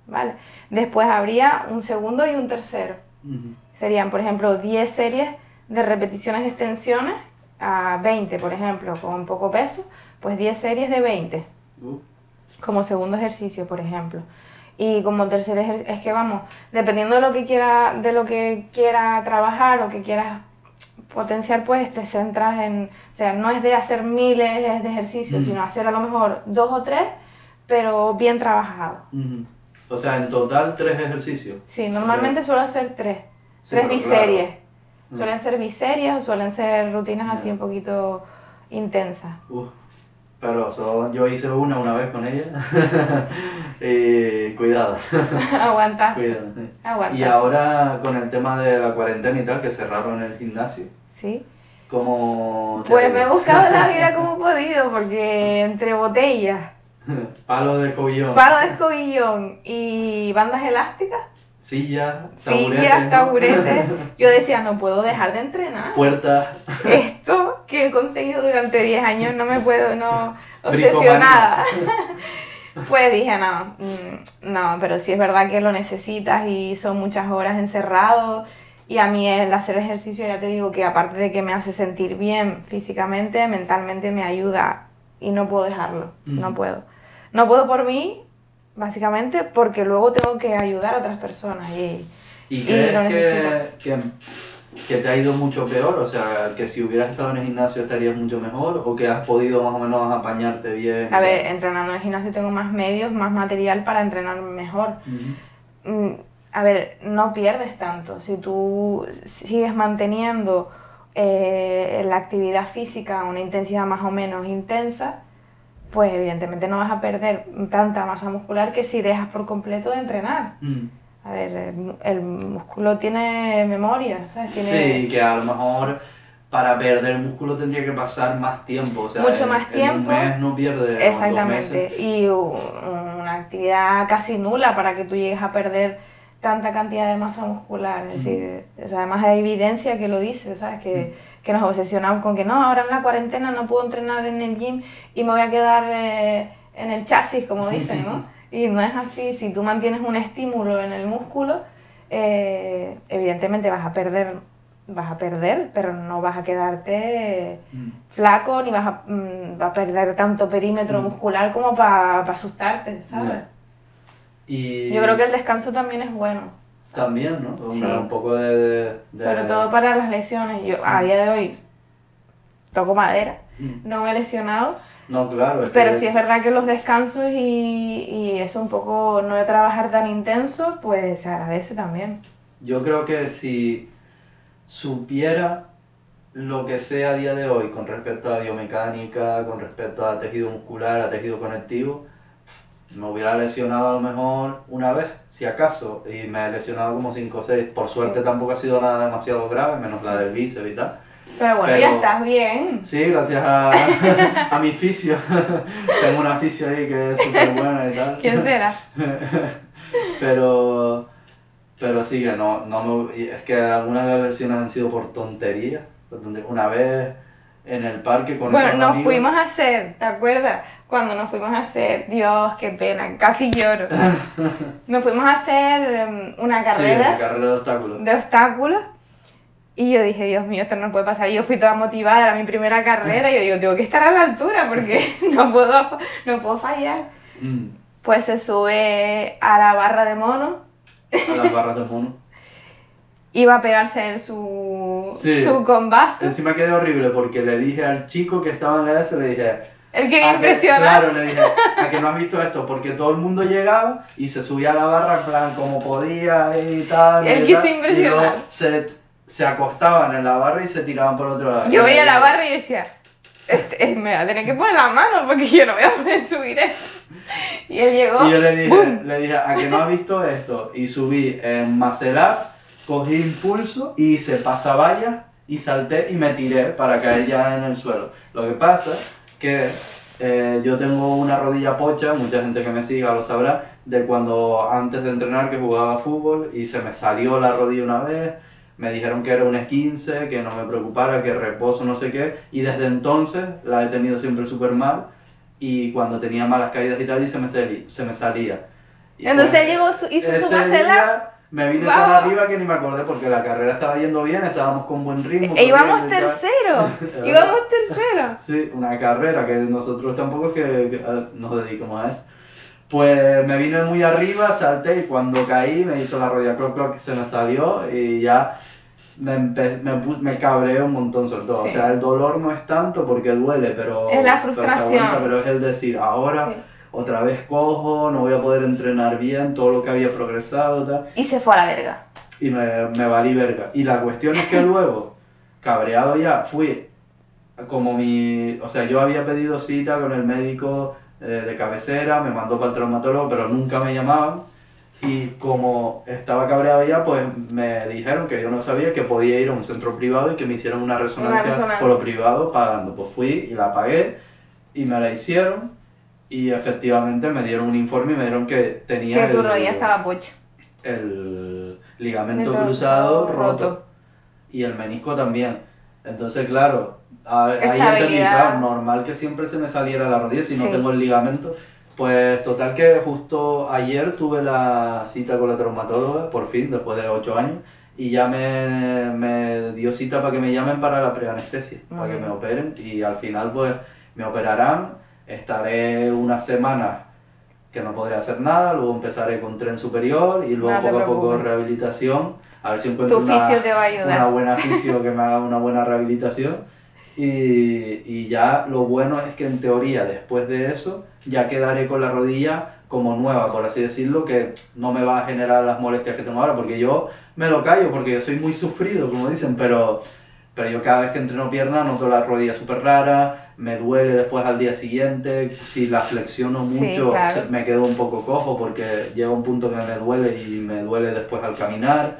¿vale? Después habría un segundo y un tercero. Ujú. Serían, por ejemplo, 10 series de repeticiones de extensiones a 20, por ejemplo, con poco peso, pues 10 series de 20 Uf, como segundo ejercicio, por ejemplo. Y como tercer ejercicio, es que vamos, dependiendo de lo que quiera, de lo que quiera trabajar o que quieras potenciar, pues te centras en, o sea, no es de hacer miles de ejercicios, sino hacer a lo mejor dos o tres pero bien trabajado. O sea, en total tres ejercicios. Sí, normalmente suelo hacer tres, Sí, tres biseries. claro. Suelen ser biseries o suelen ser rutinas así un poquito intensas. Pero so- yo hice una una vez con ella. y cuidado, aguanta, cuidado. sí. aguanta. Y ahora con el tema de la cuarentena y tal, que cerraron el gimnasio, Sí. ¿cómo te Pues me he buscado la vida como he podido, porque entre botellas, Palo de escobillón, palo de escobillón y bandas elásticas, sillas, taburetes, sillas, ¿no? taburetes, yo decía, no puedo dejar de entrenar. puertas, Esto que he conseguido durante 10 años no me puedo, no, obsesionada. Pues dije, no, mm, no, pero sí es verdad que lo necesitas y son muchas horas encerrado. Y a mí el hacer ejercicio, ya te digo que aparte de que me hace sentir bien físicamente, mentalmente me ayuda y no puedo dejarlo, no puedo. No puedo por mí, básicamente, porque luego tengo que ayudar a otras personas. Y, ¿Y Y crees lo necesito. que, que te ha ido mucho peor? O sea, que si hubieras estado en el gimnasio estarías mucho mejor o que has podido más o menos apañarte bien. a ver, entrenando en el gimnasio tengo más medios, más material para entrenar mejor. Mm, a ver, no pierdes tanto. Si tú sigues manteniendo eh, la actividad física a una intensidad más o menos intensa, pues evidentemente no vas a perder tanta masa muscular que si dejas por completo de entrenar. Mm. A ver, el, el músculo tiene memoria, ¿sabes? Tiene Sí, que a lo mejor para perder músculo tendría que pasar más tiempo. O sea, Mucho en- más en tiempo. un mes no pierde. en Exactamente. Y una actividad casi nula para que tú llegues a perder tanta cantidad de masa muscular. Es decir, o sea, además hay evidencia que lo dice, ¿sabes? Que, que nos obsesionamos con que no, ahora en la cuarentena no puedo entrenar en el gym y me voy a quedar eh, en el chasis, como dicen, ¿no? Y no es así. Si tú mantienes un estímulo en el músculo, eh, evidentemente vas a perder vas a perder, pero no vas a quedarte Mm. flaco ni vas a, mm, a perder tanto perímetro Mm. muscular como para asustarte, ¿sabes? Y Yo creo que el descanso también es bueno, también, ¿no? Sí. Un poco de, de- de- sobre todo para las lesiones. Yo a día de hoy toco madera, no me he lesionado, No, claro. es pero que- sí es verdad que los descansos y, y eso un poco no de trabajar tan intenso, pues se agradece también. Yo creo que si supiera lo que sé a día de hoy con respecto a biomecánica, con respecto a tejido muscular, a tejido conectivo, me hubiera lesionado a lo mejor una vez, si acaso, y me he lesionado como 5 o 6. Por suerte tampoco ha sido nada demasiado grave, menos la del bíceps y tal. Pero bueno, Pero- ya estás bien. Sí, gracias a, a mi fisio. Tengo una fisio ahí que es súper buena y tal. ¿Quién será? pero pero sí que no, no me, es que algunas de las lesiones han sido por tonterías una vez en el parque con Bueno, nos amigos- fuimos a hacer, ¿te acuerdas? Cuando nos fuimos a hacer, Dios, qué pena, casi lloro. Nos fuimos a hacer em, una sí, carrera una carrera de obstáculos de obstáculos y yo dije, Dios mío, esto no puede pasar. Y yo fui toda motivada, era mi primera carrera y yo digo, tengo que estar a la altura porque no puedo, no puedo fallar. Mm, Pues se sube a la barra de mono, a las barras de mono iba a pegarse él su, Sí. su combazo. encima quedé horrible porque le dije al chico que estaba en la S le dije Él quería "A que- impresionar. claro le dije a que no has visto esto porque todo el mundo llegaba y se subía a la barra en plan como podía y tal Él quiso tal, y impresionar. luego se, se acostaban en la barra y se tiraban por otro lado Yo veía la barra y decía, este, eh, me va a tener que poner la mano porque yo no voy a poder subir esto. Y él llegó. Y yo le dije, ¡bum! le dije, a que no has visto esto. Y subí en Macelar, cogí impulso y hice pasavalla y salté y me tiré para caer ya en el suelo. Lo que pasa que eh, yo tengo una rodilla pocha, mucha gente que me siga lo sabrá, de cuando antes de entrenar que jugaba fútbol y se me salió la rodilla una vez. Me dijeron que era un esquince, que no me preocupara, que reposo, no sé qué. Y desde entonces la he tenido siempre súper mal. Y cuando tenía malas caídas y tal, y se me, sali- se me salía. Y Entonces pues, llegó, su- hizo su día Me vine Wow. tan arriba que ni me acordé porque la carrera estaba yendo bien, estábamos con buen ritmo. E íbamos tercero. íbamos tercero. Sí, una carrera que nosotros tampoco es que, que, eh, nos dedicamos a eso. Pues me vine muy arriba, salté y cuando caí me hizo la rodilla croc croc, se me salió y ya me, me, me cabreé un montón sobre todo. Sí. O sea, el dolor no es tanto porque duele, pero, Es la frustración. aguanta, pero es el decir, ahora Sí. otra vez cojo, no voy a poder entrenar bien, todo lo que había progresado, tal. Y se fue a la verga. Y me, me valí verga. Y la cuestión es que luego, cabreado ya, fui como mi... O sea, yo había pedido cita con el médico eh, de cabecera, me mandó para el traumatólogo, pero nunca me llamaban. Y como estaba cabreado ya, pues me dijeron que yo no sabía que podía ir a un centro privado y que me hicieran una resonancia, resonancia. por lo privado pagando. Pues fui y la pagué y me la hicieron y efectivamente me dieron un informe y me dieron que tenía Que tu el- rodilla estaba pocha. el ligamento Ligamento cruzado roto. roto. y el menisco también. Entonces, claro, a- ahí entendí, claro, normal que siempre se me saliera la rodilla si no Sí. tengo el ligamento. Pues total que justo ayer tuve la cita con la traumatóloga, por fin, después de ocho años, y ya me, me dio cita para que me llamen para la preanestesia, Muy para que me operen, y al final pues me operarán, estaré una semana que no podré hacer nada, luego empezaré con tren superior y luego No poco a poco rehabilitación, a ver si encuentro una, una buena fisio que me haga una buena rehabilitación. Y, y ya lo bueno es que en teoría después de eso ya quedaré con la rodilla como nueva, por así decirlo, que no me va a generar las molestias que tengo ahora, porque yo me lo callo, porque yo soy muy sufrido, como dicen, pero, pero yo cada vez que entreno pierna noto la rodilla súper rara, me duele después al día siguiente, si la flexiono Sí, mucho claro. me quedo un poco cojo porque llega un punto que me duele y me duele después al caminar.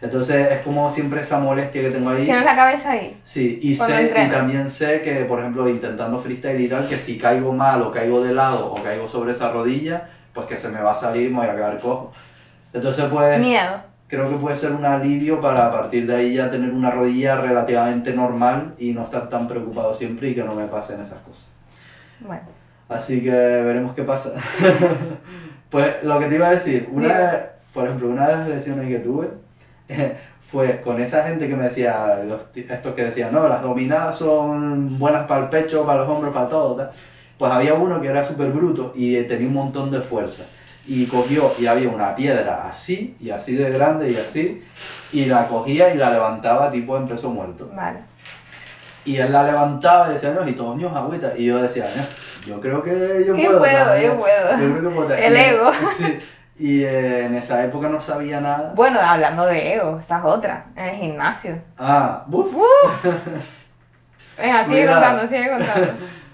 Entonces es como siempre esa molestia que tengo ahí. Tienes la cabeza ahí. Sí, y, sé, y también sé que, por ejemplo, intentando freestyle y tal, que si caigo mal o caigo de lado o caigo sobre esa rodilla, pues que se me va a salir y me voy a quedar cojo. Entonces, pues, Miedo. creo que puede ser un alivio para a partir de ahí ya tener una rodilla relativamente normal y no estar tan preocupado siempre y que no me pasen esas cosas. Bueno. Así que veremos qué pasa. pues lo que te iba a decir, una, por ejemplo, una de las lesiones que tuve fue con esa gente que me decía, los, estos que decían, no, las dominadas son buenas para el pecho, para los hombros, para todo. tal. Pues había uno que era súper bruto y eh, tenía un montón de fuerza. Y cogió y había una piedra así, y así de grande y así, y la cogía y la levantaba tipo en peso muerto. Vale. Y él la levantaba y decía, no, y todos, ños, agüita. Y yo decía, no, yo creo que yo Yo puedo. puedo, ¿sabes? yo puedo. Yo creo que puedo. El Y- ego. Sí. Y eh, en esa época no sabía nada. Bueno, hablando de ego, esa es otra, en el gimnasio. Ah, buf. Venga, sigue Cuidado. contando, sigue contando.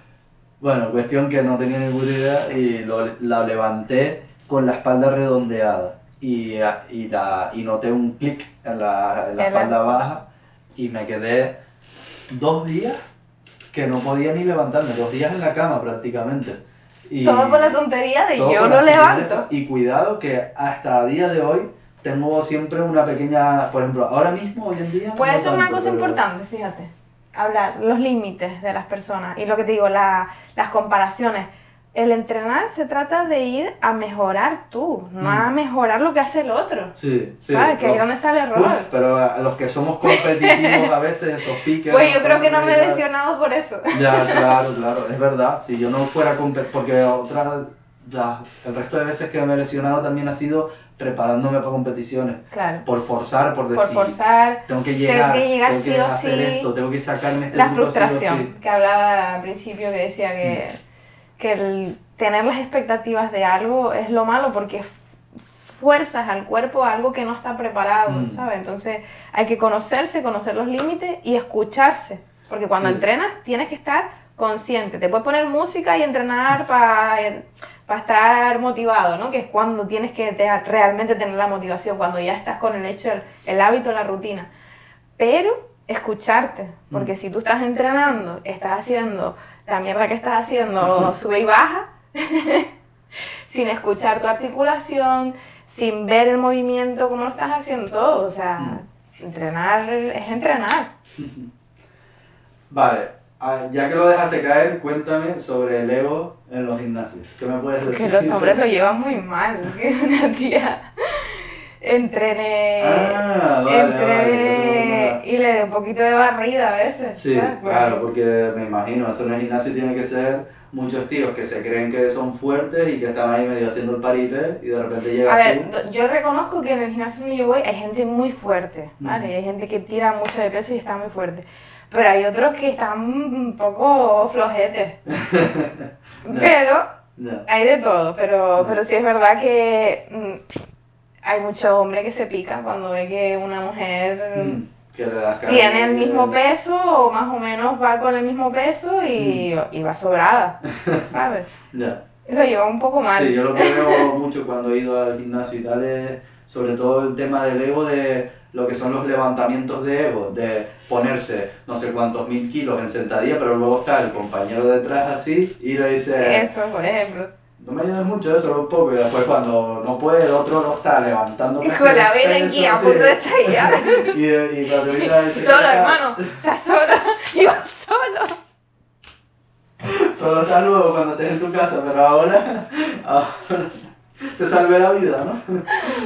Bueno, cuestión que no tenía ninguna idea y lo, la levanté con la espalda redondeada. Y, y, la, y noté un clic en la, en la En la- espalda baja y me quedé dos días que no podía ni levantarme, dos días en la cama prácticamente. Y- Todo por la tontería de yo lo levanto. Y cuidado que hasta a día de hoy tengo siempre una pequeña, por ejemplo, ahora mismo, hoy en día... Puede no ser una tanto, cosa pero- importante, fíjate. Hablar los límites de las personas. Y lo que te digo, la- las comparaciones. El entrenar se trata de ir a mejorar tú, no Mm. a mejorar lo que hace el otro. Sí, sí. ¿Sabes? Que ahí donde está el error. Uf, pero a los que somos competitivos a veces, esos piques... pues yo creo que no me he lesionado por eso. Ya, claro, claro, es verdad. Si yo no fuera compet porque otra, la- el resto de veces que me he lesionado también ha sido preparándome para competiciones. Claro. Por forzar, por Por decir, forzar, tengo que llegar, que llegar tengo que sí o hacer sí. esto, tengo que sacarme este la frustración sí. que hablaba al principio que decía que, que el tener las expectativas de algo es lo malo porque fuerzas al cuerpo a algo que no está preparado, Mm. ¿sabes? Entonces hay que conocerse, conocer los límites y escucharse, porque cuando Sí. entrenas tienes que estar consciente, te puedes poner música y entrenar para estar motivado, ¿no? Que es cuando tienes que te- realmente tener la motivación, cuando ya estás con el hecho, el, el hábito, la rutina. Pero escucharte, porque Mm. si tú estás entrenando, estás haciendo la mierda que estás haciendo, sube y baja, sin escuchar tu articulación, sin ver el movimiento, cómo lo estás haciendo todo, o sea, Mm. entrenar es entrenar. Vale, ah, ya que lo dejaste caer, cuéntame sobre el ego en los gimnasios. ¿Qué me puedes Que decir? los hombres lo llevan muy mal, que una tía entrené, Ah, vale, entrené vale. Y le dé un poquito de barrida a veces. Sí, ¿sabes? Claro, porque me imagino, eso en el gimnasio tiene que ser muchos tíos que se creen que son fuertes y que están ahí medio haciendo el paripé y de repente llegas A ver, tú. yo reconozco que en el gimnasio donde yo voy hay gente muy fuerte, ¿vale? Ujú. Hay gente que tira mucho de peso y está muy fuerte. Pero hay otros que están un poco flojetes. Pero Ya. Hay de todo, pero, pero sí es verdad que mm, hay mucho hombre que se pica cuando ve que una mujer Mm, que le das tiene el mismo peso o más o menos va con el mismo peso y, Mm. y va sobrada, ¿sabes? Ya. Lo lleva un poco mal. Sí, yo lo que veo mucho cuando he ido al gimnasio y tal es sobre todo el tema del ego de lo que son los levantamientos de ego, de ponerse no sé cuántos mil kilos en sentadilla, pero luego está el compañero detrás así y le dice, Eso, por ejemplo. No me ayudes mucho, solo un poco, y después cuando no puede, el otro lo está levantando. Con la vena aquí a punto de estallar. Y, y cuando Solo, hermano. Estás solo. Iba solo. Solo está luego cuando estés en tu casa, pero ahora, ahora te salvé la vida, ¿no?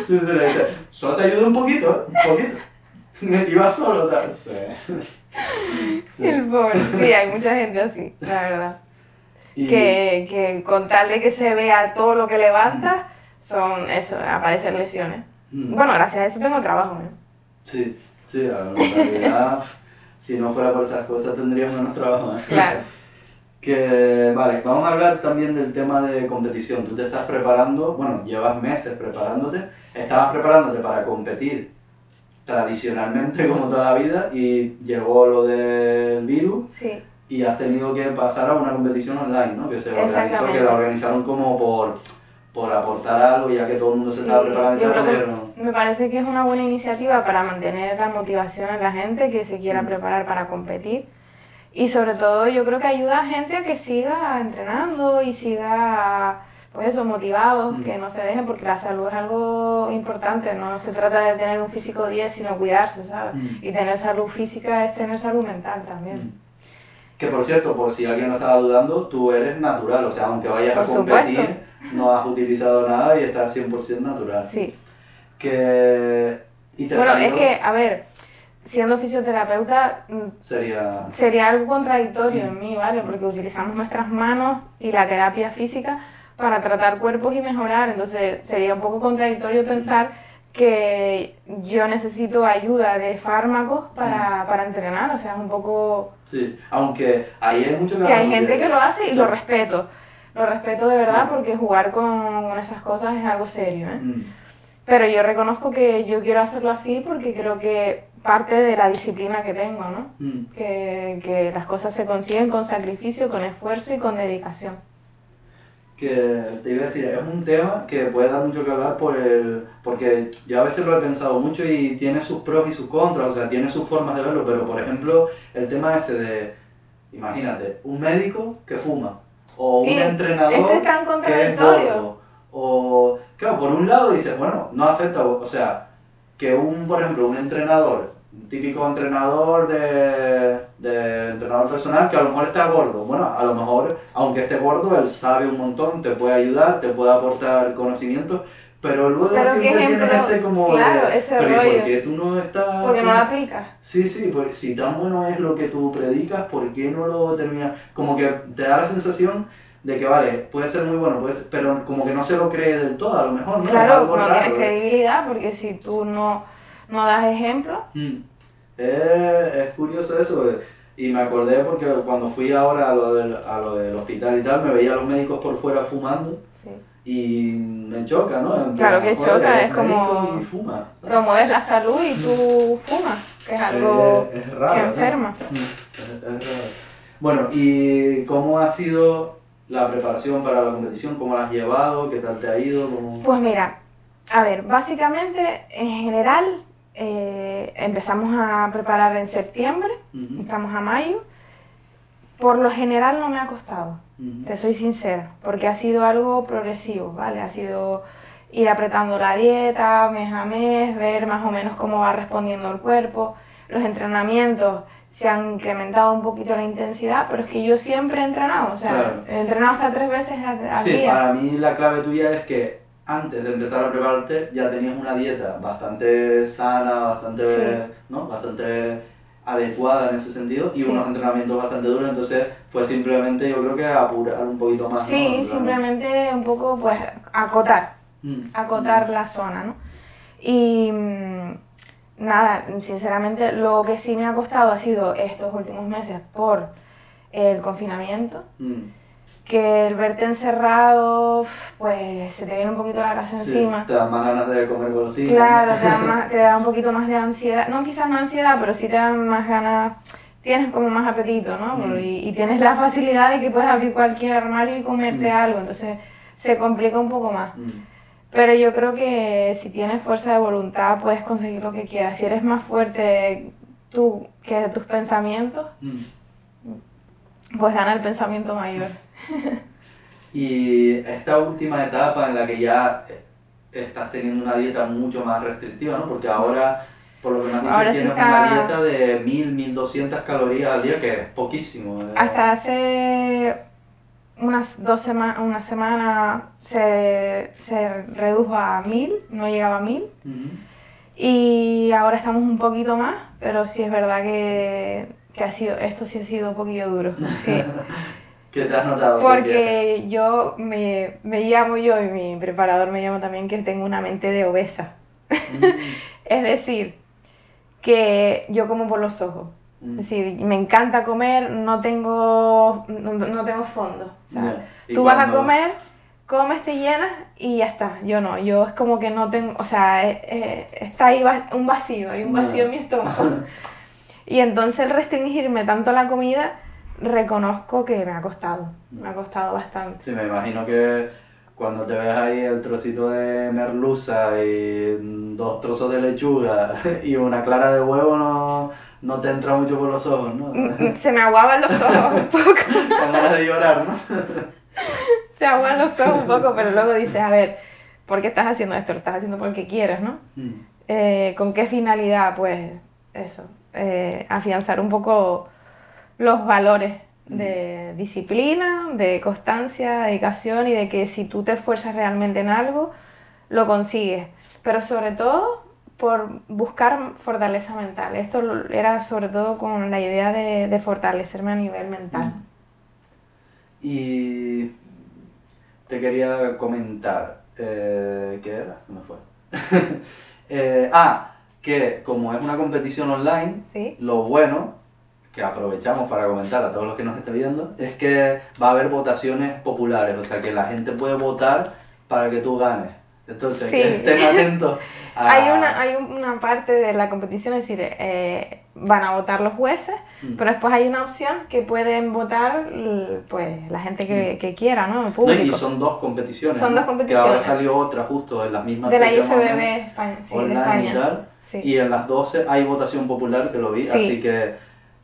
Sí, se le dice, solo te ayudo un poquito, ¿eh? un poquito. Iba solo, tal. Sí. Sí. El pobre. Sí, hay mucha gente así, la verdad. Y- Que, que con tal de que se vea todo lo que levanta, son eso, aparecen lesiones. Mm. Bueno, gracias a eso tengo trabajo, ¿eh? Sí, sí, a realidad, si no fuera por esas cosas tendríamos menos trabajo. ¿eh? Claro. Que, vale, vamos a hablar también del tema de competición. Tú te estás preparando, bueno, llevas meses preparándote, estabas preparándote para competir tradicionalmente como toda la vida y llegó lo del virus Sí. Y has tenido que pasar a una competición online, ¿no? Que se organizó, que la organizaron como por, por aportar algo, ya que todo el mundo se Sí, estaba preparando yo creo que Me parece que es una buena iniciativa para mantener la motivación en la gente que se quiera Mm. preparar para competir. Y sobre todo yo creo que ayuda a gente a que siga entrenando y siga pues eso, motivados, Mm. que no se dejen, porque la salud es algo importante, no se trata de tener un físico 10, sino cuidarse, ¿sabes? Mm. Y tener salud física es tener salud mental también. Que por cierto, por si alguien lo estaba dudando, tú eres natural, o sea, aunque vayas Por a competir, supuesto. no has utilizado nada y estás 100% natural. Sí. Que... Y te Bueno, salió- es que, a ver, siendo fisioterapeuta, mm, Sería... sería algo contradictorio en mí, ¿vale? Porque utilizamos nuestras manos y la terapia física para tratar cuerpos y mejorar. Entonces sería un poco contradictorio pensar que yo necesito ayuda de fármacos para, para entrenar. O sea, es un poco... Sí, aunque ahí hay mucho Que hay gente que lo hace y Sí. lo respeto. Lo respeto de verdad porque jugar con esas cosas es algo serio, ¿eh? Mm, Pero yo reconozco que yo quiero hacerlo así porque creo que parte de la disciplina que tengo, ¿no? mm. que, que las cosas se consiguen con sacrificio, con esfuerzo y con dedicación. Que te iba a decir, es un tema que puede dar mucho que hablar por el, porque yo a veces lo he pensado mucho y tiene sus pros y sus contras, o sea, tiene sus formas de verlo, pero por ejemplo, el tema ese de, imagínate, un médico que fuma, o Sí, un entrenador es que que es gordo, o, claro, por un lado dices, bueno, no afecta, o sea, que un, por ejemplo, un entrenador, un típico entrenador de, de entrenador personal que a lo mejor está gordo, bueno, a lo mejor, aunque esté gordo, él sabe un montón, te puede ayudar, te puede aportar conocimiento, pero luego Pero siempre tienes ese como claro, de, ese pero ¿y rollo. por qué tú no estás...? Porque no la aplicas. Sí, sí, pues si tan bueno es lo que tú predicas, ¿por qué no lo terminas? Como que te da la sensación de que, vale, puede ser muy bueno, puede ser- pero como que no se lo cree del todo, a lo mejor, ¿no? Es Claro, algo no raro. tienes credibilidad porque si tú no, no das ejemplo, Mm. Es, es curioso eso, eh, y me acordé porque cuando fui ahora a lo, del, a lo del hospital y tal, me veía a los médicos por fuera fumando sí. y me choca, ¿no? Claro que choca, es como- promueves la salud y tú fumas, que es algo Eh, es raro, que enferma. Mm, es- es raro. Bueno, ¿y cómo ha sido la preparación para la competición? ¿Cómo la has llevado? ¿Qué tal te ha ido? ¿Cómo- Pues mira, a ver, básicamente en general eh, empezamos a preparar en septiembre, Ujú, estamos a mayo. Por lo general no me ha costado. ujú. Te soy sincera, porque ha sido algo progresivo, ¿vale? Ha sido ir apretando la dieta mes a mes, ver más o menos cómo va respondiendo el cuerpo. Los entrenamientos se han incrementado un poquito la intensidad, pero es que yo siempre he entrenado, o sea, Claro. he entrenado hasta tres veces al, Sí, día. para mí la clave tuya es que antes de empezar a prepararte ya tenías una dieta bastante sana, bastante, Sí. ¿no? bastante adecuada en ese sentido y Sí. unos entrenamientos bastante duros, entonces fue simplemente yo creo que apurar un poquito más. Sí, simplemente un poco pues acotar, mm, acotar la zona, ¿no? Y mm, nada, sinceramente lo que sí me ha costado ha sido estos últimos meses por el confinamiento, mm, que el verte encerrado, pues se te viene un poquito la casa Sí, encima. Te dan más ganas de comer golosinas. Claro, te da, más- te da un poquito más de ansiedad. No quizás no ansiedad, pero sí te dan más ganas. Tienes como más apetito, ¿no? Mm. Y, y tienes la facilidad de que puedes abrir cualquier armario y comerte Mm. algo. Entonces se complica un poco más. Mm. Pero yo creo que si tienes fuerza de voluntad puedes conseguir lo que quieras. Si eres más fuerte tú que tus pensamientos, Mm. pues gana el pensamiento mayor. Y esta última etapa en la que ya estás teniendo una dieta mucho más restrictiva, ¿no? Porque ahora, por lo que me has dicho, Ahora sí tienes está- una dieta de 1000, 1200 calorías al día, que es poquísimo. eh. Hasta hace unas dos semanas, una semana se, se redujo a mil, no llegaba a mil. Ujú. Y ahora estamos un poquito más, pero sí es verdad que, que ha sido, esto sí ha sido un poquillo duro. Sí. ¿Qué te has notado? Porque yo me, me llamo yo y mi preparador me llama también que tengo una mente de obesa. Mm, Es decir, que yo como por los ojos. mm. Es decir, me encanta comer, no tengo, no, no tengo fondo. O sea, Ya. ¿Y tú vas a cuando- comer, comes, te llenas y ya está. Yo no, yo es como que no tengo, o sea, eh, eh, está ahí va- un vacío, hay un vacío en mi estómago. Y entonces restringirme tanto la comida, reconozco que me ha costado, me ha costado bastante. Sí, me imagino que cuando te ves ahí el trocito de merluza y dos trozos de lechuga y una clara de huevo no, no te entra mucho por los ojos, ¿no? Mm, mm, Se me aguaban los ojos un poco, Con ganas de llorar, ¿no? se aguan los ojos un poco, pero luego dices, a ver, ¿por qué estás haciendo esto? Lo estás haciendo porque quieres, ¿no? Mm. Eh, ¿Con qué finalidad? Pues eso, eh, afianzar un poco los valores de disciplina, de constancia, dedicación y de que si tú te esfuerzas realmente en algo, lo consigues. Pero sobre todo por buscar fortaleza mental. Esto era sobre todo con la idea de, de fortalecerme a nivel mental. Y te quería comentar, eh, ¿qué era? Se me fue. Eh, ah, que como es una competición online, ¿Sí? lo bueno, que aprovechamos para comentar a todos los que nos estén viendo, es que va a haber votaciones populares, o sea que la gente puede votar para que tú ganes. Entonces, Sí. que estén atentos a... Hay, una, hay una parte de la competición, es decir, eh, van a votar los jueces, Mm. pero después hay una opción que pueden votar pues, la gente que, que quiera, ¿no? El No, y público. son dos competiciones. Son ¿no? dos Que ahora competiciones. salió otra justo en las mismas de la IFBB España, sí, de España. y tal. Sí. Y en las 12 hay votación popular, que lo vi, Sí. así que,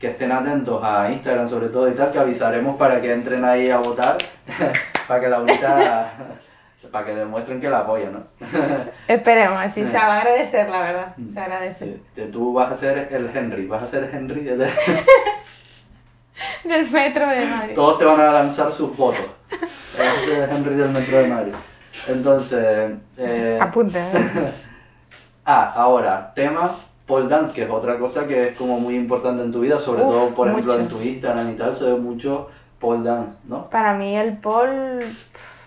que estén atentos a Instagram sobre todo y tal, que avisaremos para que entren ahí a votar, para que Laurita, para que demuestren que la apoyan, ¿no? Esperemos, así se va a agradecer, la verdad. Mm. Se agradece. Sí, tú vas a ser el Henry, vas a ser Henry, de- Del metro de Madrid. todos te van a lanzar sus votos. Vas a ser el Henry del Metro de Madrid. Entonces, eh. ¿eh? Ah, ahora, tema pole dance, que es otra cosa que es como muy importante en tu vida, sobre Uf, todo, por ejemplo, mucho. en tu Instagram y tal, se ve mucho pole dance, ¿no? Para mí el pol,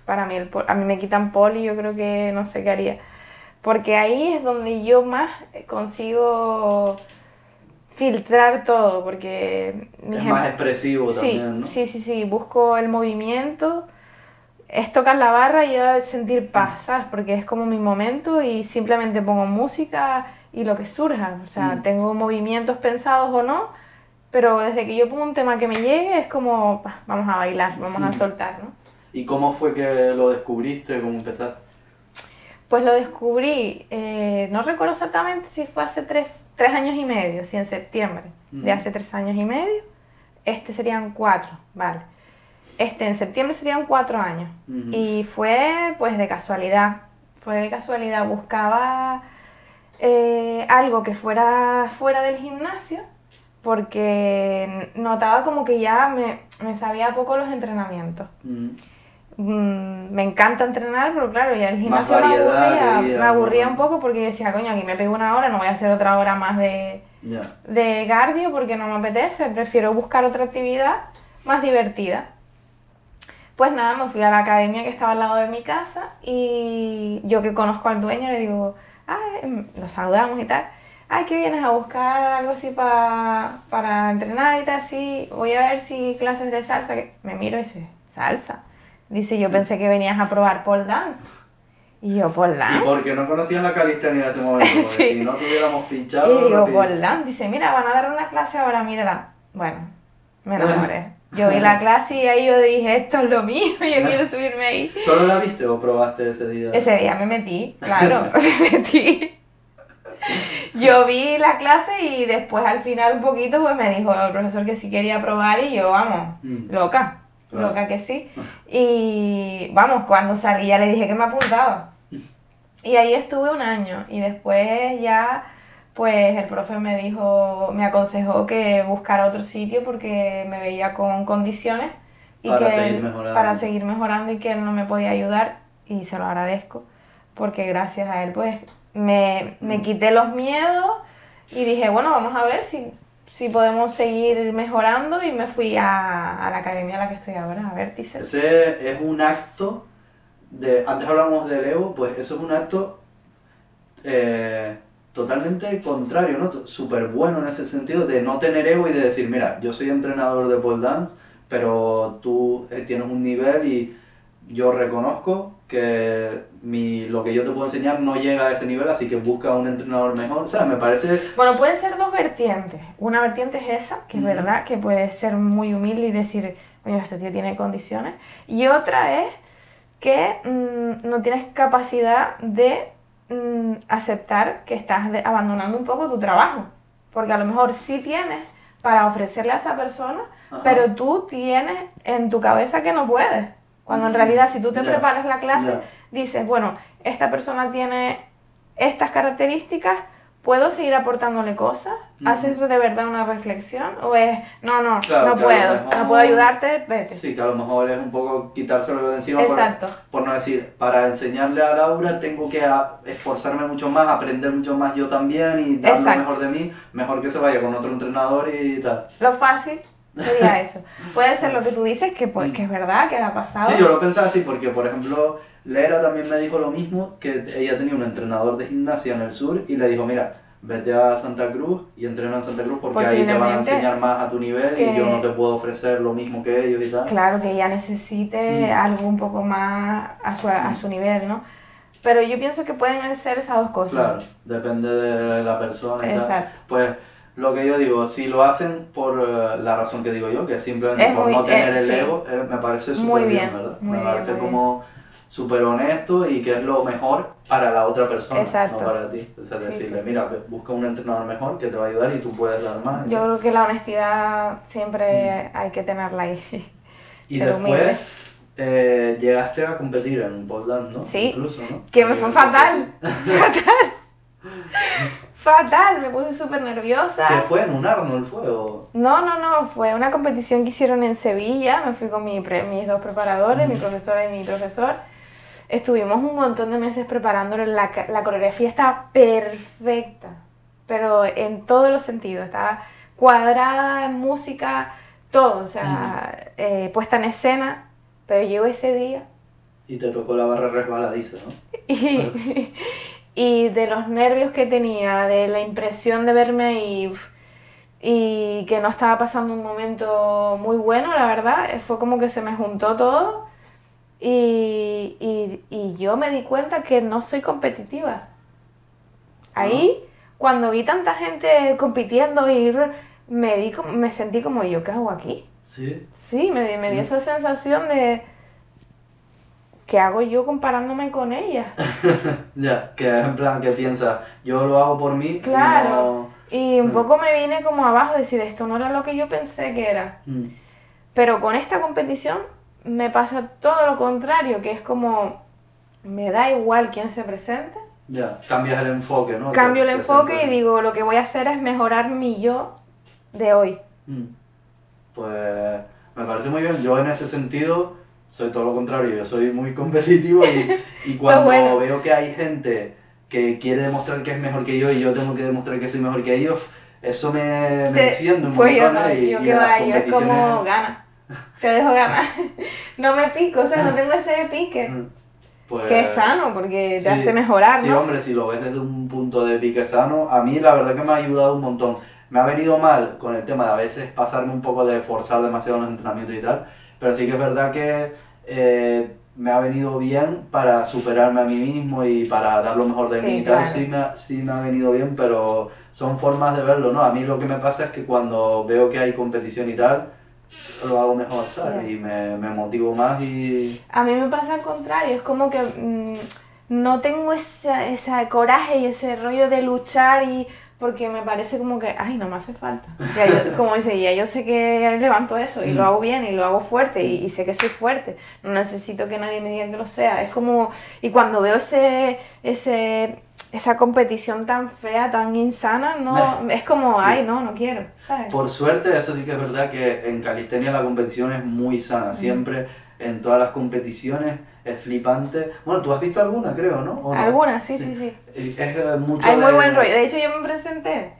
para mí el pol, a mí me quitan pol y yo creo que no sé qué haría. Porque ahí es donde yo más consigo filtrar todo, porque Es em- más expresivo sí, también, ¿no? sí, sí, sí, busco el movimiento, es tocar la barra y yo sentir paz, ¿sabes? Porque es como mi momento y simplemente pongo música y lo que surja, o sea, Mm. tengo movimientos pensados o no, pero desde que yo pongo un tema que me llegue es como, "Pa, vamos a bailar, vamos a Mm. soltar, ¿no? ¿Y cómo fue que lo descubriste? ¿Cómo empezaste? Pues lo descubrí, eh, no recuerdo exactamente si fue hace tres, tres años y medio, sí, en septiembre, de Ujú. hace tres años y medio. Este serían cuatro, vale. Este en septiembre serían cuatro años. Ujú. Y fue pues de casualidad, fue de casualidad. Buscaba eh, algo que fuera fuera del gimnasio porque notaba como que ya me, me sabía poco los entrenamientos. Ujú. Mm, me encanta entrenar, pero claro, ya el gimnasio me aburría, me aburría un poco porque decía, coño, aquí me pego una hora, no voy a hacer otra hora más de, Ya. de cardio porque no me apetece, prefiero buscar otra actividad más divertida. Pues nada, me fui a la academia que estaba al lado de mi casa y yo que conozco al dueño le digo, ay, nos saludamos y tal, ay, ¿qué vienes a buscar algo así pa- para entrenar y tal? Sí, voy a ver si clases de salsa, que me miro y dice, salsa. Dice, yo pensé que venías a probar pole dance. Y yo, pole Y dance. porque no conocían la calistenia en ese momento, porque si no tuviéramos fichado. Y rápido. pole dance. Dice, mira, van a dar una clase ahora, mírala. Bueno, me enamoré. Yo vi la clase y ahí yo dije, esto es lo mío, yo quiero subirme ahí. ¿Solo la viste o probaste ese día? Ese día me metí, claro, me metí. Yo vi la clase y después al final un poquito pues me dijo el profesor que sí quería probar y yo, vamos, Mm. loca, Claro. loca que sí. Y vamos, cuando salí ya le dije que me apuntaba. Y ahí estuve un año y después ya pues el profe me dijo, me aconsejó que buscara otro sitio porque me veía con condiciones y Para que seguir él- mejorando. para seguir mejorando y que él no me podía ayudar y se lo agradezco porque gracias a él pues me, me Mm. quité los miedos y dije, bueno, vamos a ver si, si podemos seguir mejorando y me fui a, a la academia a la que estoy ahora, a Vértice. Ese es un acto de. Antes hablamos del Evo, pues eso es un acto eh, totalmente contrario, ¿no? Súper bueno en ese sentido de no tener ego y de decir, mira, yo soy entrenador de pole dance, pero tú eh, tienes un nivel y yo reconozco que mi, lo que yo te puedo enseñar no llega a ese nivel, así que busca un entrenador mejor. O sea, me parece Bueno, pueden ser dos vertientes. Una vertiente es esa, que es verdad, que puede ser muy humilde y decir, oye, este tío tiene condiciones. Y otra es que mm, no tienes capacidad de mm, aceptar que estás abandonando un poco tu trabajo. Porque a lo mejor sí tienes para ofrecerle a esa persona, Ajá. pero tú tienes en tu cabeza que no puedes. Cuando en Mm, realidad si tú te preparas la clase, dices, bueno, esta persona tiene estas características, ¿puedo seguir aportándole cosas? ¿Haces de verdad una reflexión? ¿O es, no, no, Claro, no puedo, mejor- no puedo ayudarte, vete? Sí, que a lo mejor es un poco quitárselo de encima por- Exacto. por no decir, para enseñarle a Laura tengo que a- esforzarme mucho más, aprender mucho más yo también y dar lo mejor de mí, mejor que se vaya con otro entrenador y tal. Lo fácil sería eso. Puede ser lo que tú dices, que, pues, que es verdad, que ha pasado. Sí, yo lo pensaba así porque, por ejemplo, Lera también me dijo lo mismo, que ella tenía un entrenador de gimnasia en el sur y le dijo, mira, vete a Santa Cruz y entrena en Santa Cruz porque ahí te van a enseñar más a tu nivel y yo no te puedo ofrecer lo mismo que ellos y tal. Claro que ella necesite Mm. algo un poco más a su, a su nivel, ¿no? Pero yo pienso que pueden ser esas dos cosas. Claro, depende de la persona y tal. Exacto. Pues lo que yo digo, si lo hacen por eh, la razón que digo yo, que simplemente Es por muy- no tener eh, el sí. ego, eh, me parece súper bien, bien, ¿verdad? muy me bien, parece como súper honesto y que es lo mejor para la otra persona, Exacto. no para ti. O sea, Sí, decirle, sí. mira, busca un entrenador mejor que te va a ayudar y tú puedes dar más. Yo creo que la honestidad siempre hay que tenerla ahí. y ser después eh, llegaste a competir en un pole dance, ¿no? Sí. Incluso, ¿no? Que me fue fatal. fatal. Fatal, me puse súper nerviosa. ¿Qué fue? ¿En un Arnold fue? O... No, no, no, fue una competición que hicieron en Sevilla, me fui con mi pre- mis dos preparadores, mi profesora y mi profesor. Estuvimos un montón de meses preparándolo, la, la coreografía estaba perfecta, pero en todos los sentidos, estaba cuadrada, música, todo, o sea, eh, puesta en escena, pero llegó ese día. Y te tocó la barra resbaladiza, ¿no? y, y de los nervios que tenía, de la impresión de verme ahí y que no estaba pasando un momento muy bueno, la verdad, fue como que se me juntó todo y, y- y yo me di cuenta que no soy competitiva. Ahí, cuando vi tanta gente compitiendo y me, di, me sentí como yo, ¿qué hago aquí? Sí. Sí, me, me dio esa sensación de... ¿Qué hago yo comparándome con ella? Ya, que es en plan que piensa, yo lo hago por mí. y Claro. Y un Mm. poco me vine como abajo, decir, esto no era lo que yo pensé que era. no- Mm. Pero con esta competición me pasa todo lo contrario, que es como, me da igual quién se presente. Ya, cambias el enfoque, ¿no? Cambio el enfoque y digo, lo que voy a hacer es mejorar mi yo de hoy. Mm. Pues me parece muy bien. Yo en ese sentido soy todo lo contrario. Yo soy muy competitivo y, y cuando bueno. veo que hay gente que quiere demostrar que es mejor que yo y yo tengo que demostrar que soy mejor que ellos, eso me, me enciende un Pues yo montón. no, ¿eh? y, yo y yo es como gana. Te dejo ganar. No me pico, o sea, no tengo ese pique. Mm. Pues, Que es sano, porque sí, te hace mejorar, Sí, ¿no? hombre, si lo ves desde un punto de pique sano, a mí la verdad que me ha ayudado un montón. Me ha venido mal con el tema de a veces pasarme un poco de forzar demasiado en los entrenamientos y tal, pero sí que es verdad que eh, me ha venido bien para superarme a mí mismo y para dar lo mejor de Sí, mí y tal, claro. sí me, ha, sí me ha venido bien, pero son formas de verlo, ¿no? A mí lo que me pasa es que cuando veo que hay competición y tal, lo hago mejor, ¿sabes? Y me, me motivo más y... A mí me pasa al contrario, es como que mm, no tengo esa- ese coraje y ese rollo de luchar y porque me parece como que, ay, no me hace falta. Ya yo- como dice, ya yo sé que levanto eso y lo hago bien y lo hago fuerte y, y sé que soy fuerte. No necesito que nadie me diga que lo sea. Es como, y cuando veo ese, ese, esa competición tan fea, tan insana, no, es como, Sí. ay, no, no quiero. ¿sabes? Por suerte, eso sí que es verdad que en calistenia la competición es muy sana. Siempre en todas las competiciones es flipante. Bueno, tú has visto alguna, creo, ¿no? Algunas, sí, sí, sí. Es eh, mucho Hay muy buen rollo. De hecho, yo me presenté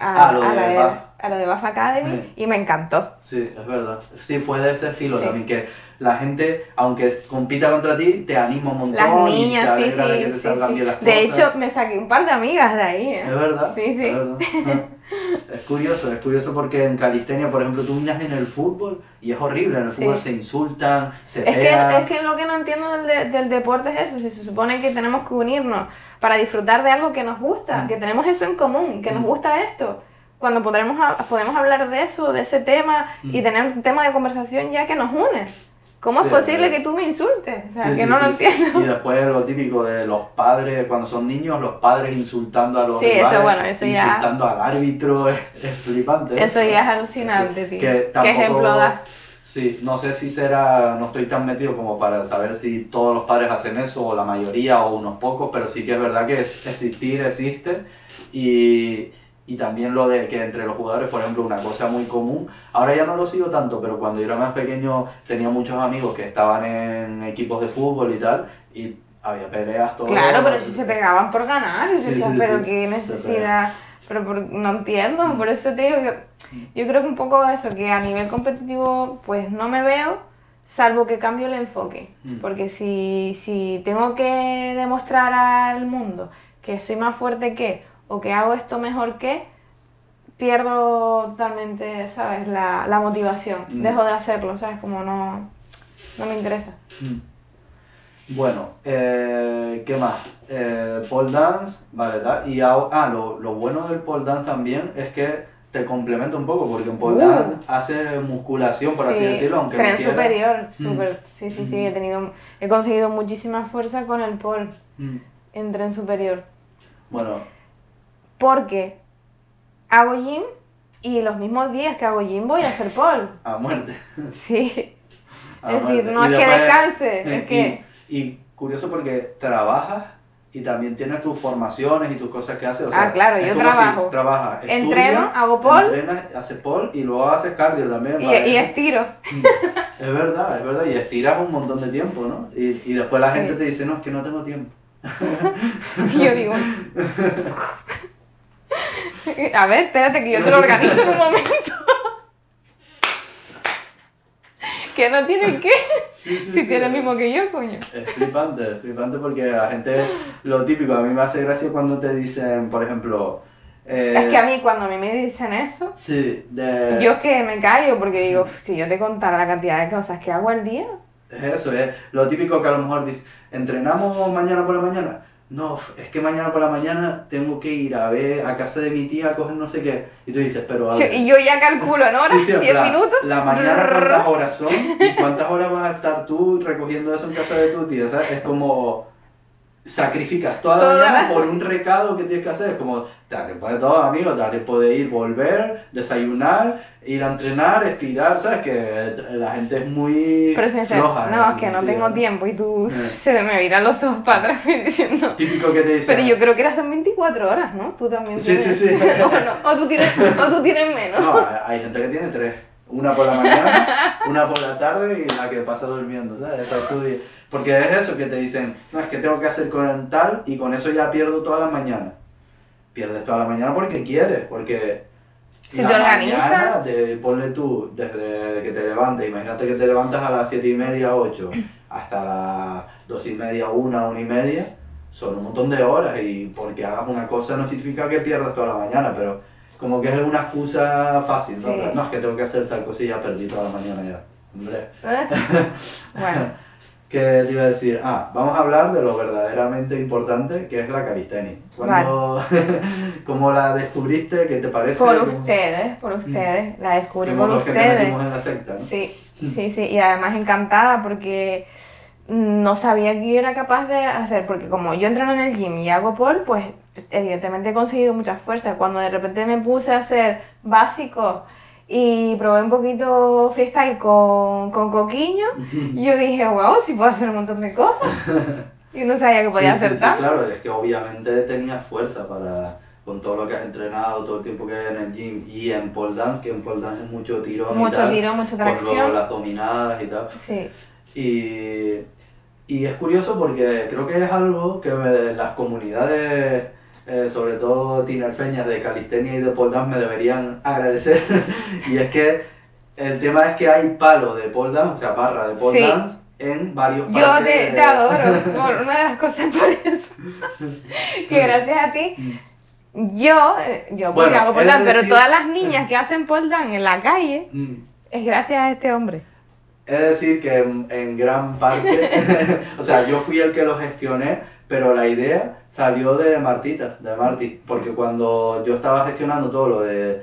a, Ah, lo a la de Buff. a lo de Buff Academy Sí. y me encantó. Sí, es verdad. Sí, fue de ese estilo Sí. también, que la gente, aunque compita contra ti, te anima un montón Las y se niñas, sí, alegra de que sí, te sí, salgan sí. bien las De cosas. hecho, me saqué un par de amigas de ahí. ¿eh? Es verdad. Sí, sí. Es, verdad. es curioso, es curioso porque en calistenia, por ejemplo, tú miras en el fútbol y es horrible. En el Sí. fútbol se insultan, se Es que, pegan. es que lo que no entiendo del, de- del deporte es eso, si se supone que tenemos que unirnos para disfrutar de algo que nos gusta, Mm. que tenemos eso en común, que nos Mm. gusta esto, cuando podremos, podemos hablar de eso, de ese tema y Mm. tener un tema de conversación ya que nos une. ¿Cómo Sí, es posible es que tú me insultes? O sea, Sí, que sí, no lo sí. entiendo. Y después lo típico de los padres, cuando son niños, los padres insultando a los Sí, eso, bueno, eso ya- insultando al árbitro, es, es flipante. Eso ya es alucinante, tío. Que ¿Qué tampoco- ejemplo da? Sí, no sé si será, no estoy tan metido como para saber si todos los padres hacen eso o la mayoría o unos pocos, pero sí que es verdad que es, existir existe y, y también lo de que entre los jugadores, por ejemplo, una cosa muy común, ahora ya no lo sigo tanto, pero cuando yo era más pequeño tenía muchos amigos que estaban en equipos de fútbol y tal y había peleas todo Claro, pero si se pegaban por ganar, Sí, sí, pero sí, qué necesidad, pero por- no entiendo, por eso te digo que yo creo que un poco eso, que a nivel competitivo pues no me veo, salvo que cambio el enfoque, Mm. porque si, si tengo que demostrar al mundo que soy más fuerte que, o que hago esto mejor que, pierdo totalmente, ¿sabes? La, la motivación, Mm. dejo de hacerlo, ¿sabes? Como no, no me interesa. Mm. Bueno, eh, ¿qué más? Eh, pole dance, vale, tal. Y ah, lo, lo bueno del pole dance también es que te complementa un poco, porque en pole Uh. dance hace musculación, por así Sí, decirlo, aunque tren no superior, Mm. súper. Sí, sí, sí, Mm. he tenido, he conseguido muchísima fuerza con el pole Mm. en tren superior. Bueno, Porque hago gym y los mismos días que hago gym voy a hacer pole. a muerte. Sí. a Es decir, no Y es que descanse, eh, es que- Y, y curioso porque trabajas y también tienes tus formaciones y tus cosas que haces. o Ah, claro, yo si trabajo. trabajas, Entreno, hago pole. Entrenas, haces pole y luego haces cardio también. Y, estiro. Es verdad, es verdad, y estiras un montón de tiempo, ¿no? Y, y después la Sí. gente te dice, no, es que no tengo tiempo. Yo digo. A ver, espérate que yo te lo organizo en un momento. que no tiene. Sí, sí, Si sí. tiene el mismo que yo, coño. Es flipante, es flipante porque la gente, lo típico, a mí me hace gracia cuando te dicen, por ejemplo... eh, Es que a mí cuando a mí me dicen eso, Sí, de... yo es que me callo porque digo, si yo te contara la cantidad de cosas que hago al día, Es eso, es lo típico que a lo mejor dices, ¿entrenamos mañana por la mañana? No, es que mañana por la mañana tengo que ir a ver a casa de mi tía a coger no sé qué. Y tú dices, pero... yo- y yo ya calculo en horas, Sí, sí, en 10 plan, minutos. La mañana cuántas horas son y cuántas horas vas a estar tú recogiendo eso en casa de tu tía, ¿sabes? Es como sacrificas toda la Toda mañana la- por un recado que tienes que hacer, es como te da tiempo de todo, amigo, te da tiempo de ir, volver, desayunar, ir a entrenar, estirar, ¿sabes? Que la gente es muy Pero floja. no, es que no tengo tiempo y tú Eh. se me viran los ojos para atrás diciendo. Típico que te dicen. Pero yo creo que eran 24 horas, ¿no? Tú también Sí, tienes. sí, sí. o, no, o tú tienes, o tú tienes menos. No, hay- hay gente que tiene tres. Una por la mañana, una por la tarde y la que pasa durmiendo, ¿sabes? Esa es su día. Porque es eso que te dicen, no, es que tengo que hacer con tal y con eso ya pierdo toda la mañana. Pierdes toda la mañana porque quieres, porque... Si te organizas- de- ponle tú, desde que te levantes, imagínate que te levantas a las 7 y media, 8, hasta las 2 y media, 1, 1 y media, son un montón de horas y porque hagas una cosa no significa que pierdas toda la mañana, pero como que es una excusa fácil, ¿no? Sí. No, es que tengo que hacer tal cosa y ya perdí toda la mañana ya. Hombre. bueno. ¿Qué te iba a decir? Ah, vamos a hablar de lo verdaderamente importante que es la calistenia. Cuando, ¿Cómo la descubriste? ¿Qué te parece? Por ¿Cómo- ustedes, por ustedes. La descubrí fuimos por los que te ustedes. metimos en la secta, ¿no? Sí, sí, sí. Y además encantada porque no sabía que yo era capaz de hacer, porque como yo entreno en el gym y hago pole, pues evidentemente he conseguido mucha fuerza. Cuando de repente me puse a hacer básico y probé un poquito freestyle con, con coquiño, yo dije, wow, sí puedo hacer un montón de cosas. Y no sabía que podía Sí, sí, hacer sí, tanto. claro, es que obviamente tenías fuerza para con todo lo que has entrenado, todo el tiempo que hay en el gym y en pole dance, que en pole dance es mucho tirón y Mucho tal, tiro, mucha tracción. las dominadas y tal. Sí, Y, y es curioso porque creo que es algo que me- las comunidades, eh, sobre todo tinerfeñas de calistenia y de pole dance, me deberían agradecer. y es que el tema es que hay palo de pole dance, o sea, barra de pole Sí. dance, en varios Yo parques te, de- te adoro, por una de las cosas por eso. que gracias a ti, yo, yo porque Bueno, hago pole dance, pero todas las niñas que hacen pole dance en la calle, Mm. es gracias a este hombre. Es decir, que en, en gran parte, o sea, yo fui el que lo gestioné, pero la idea salió de Martita, de Marti, porque cuando yo estaba gestionando todo lo de,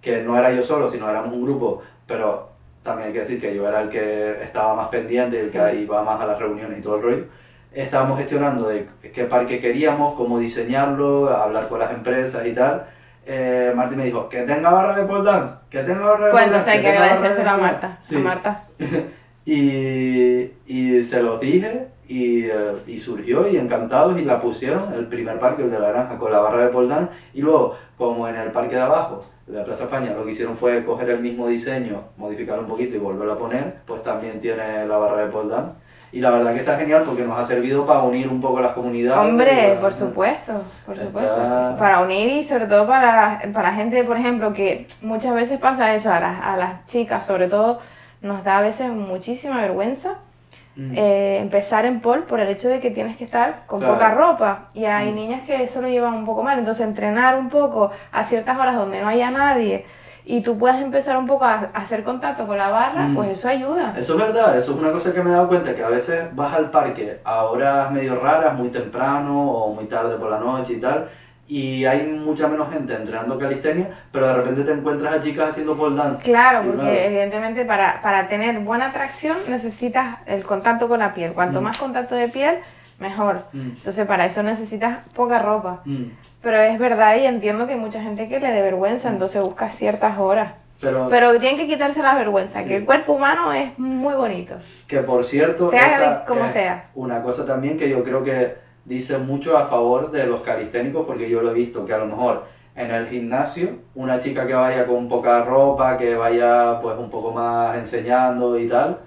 que no era yo solo, sino éramos un grupo, pero también hay que decir que yo era el que estaba más pendiente, el que iba más a las reuniones y todo el rollo, estábamos gestionando de qué parque queríamos, cómo diseñarlo, hablar con las empresas y tal. Eh, Marti me dijo, que tenga barra de pole dance, que tenga barra de pole dance, hay que tenga barra de agradecérselo a Marta. dance". Sí. A Marta. Y, y se los dije y, eh, y surgió y encantados y la pusieron, el primer parque, el de la granja, con la barra de pole dance. Y luego, como en el parque de abajo, de la Plaza España, lo que hicieron fue coger el mismo diseño, modificarlo un poquito y volverlo a poner, pues también tiene la barra de pole dance. Y la verdad que está genial porque nos ha servido para unir un poco las comunidades. Hombre, por supuesto, por Está- supuesto. Para unir y sobre todo para, para gente, por ejemplo, que muchas veces pasa eso, a las, a las chicas sobre todo, nos da a veces muchísima vergüenza Mm. eh, empezar en pole por el hecho de que tienes que estar con Claro. poca ropa. Y hay Mm. niñas que eso lo llevan un poco mal. Entonces, entrenar un poco a ciertas horas donde no haya nadie y tú puedas empezar un poco a, a hacer contacto con la barra, Mm. pues eso ayuda. Eso es verdad, eso es una cosa que me he dado cuenta, que a veces vas al parque a horas medio raras, muy temprano o muy tarde por la noche y tal, y hay mucha menos gente entrenando calistenia, pero de repente te encuentras a chicas haciendo pole dance. Claro, porque claro. evidentemente para, para tener buena tracción necesitas el contacto con la piel. Cuanto Mm. más contacto de piel, mejor. Mm, Entonces para eso necesitas poca ropa. mm. Pero es verdad y entiendo que hay mucha gente que le dé vergüenza, entonces busca ciertas horas. Pero, Pero tienen que quitarse la vergüenza, Sí. que el cuerpo humano es muy bonito. que por cierto, Sea esa como es sea. una cosa también que yo creo que dice mucho a favor de los calisténicos, porque yo lo he visto, que a lo mejor en el gimnasio, una chica que vaya con poca ropa, que vaya pues un poco más enseñando y tal,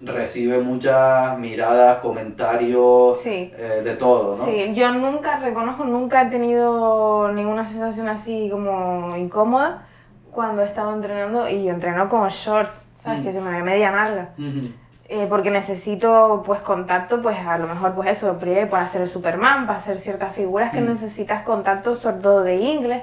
recibe muchas miradas, comentarios, Sí. eh, de todo, ¿no? Sí, yo nunca, reconozco, nunca he tenido ninguna sensación así como incómoda cuando he estado entrenando y yo entreno con shorts, ¿sabes? Mm. Que se me ve media nalga. Ujú. Eh, porque necesito pues contacto, pues a lo mejor pues eso, para hacer el Superman, para hacer ciertas figuras que Mm. necesitas contacto sobre todo de inglés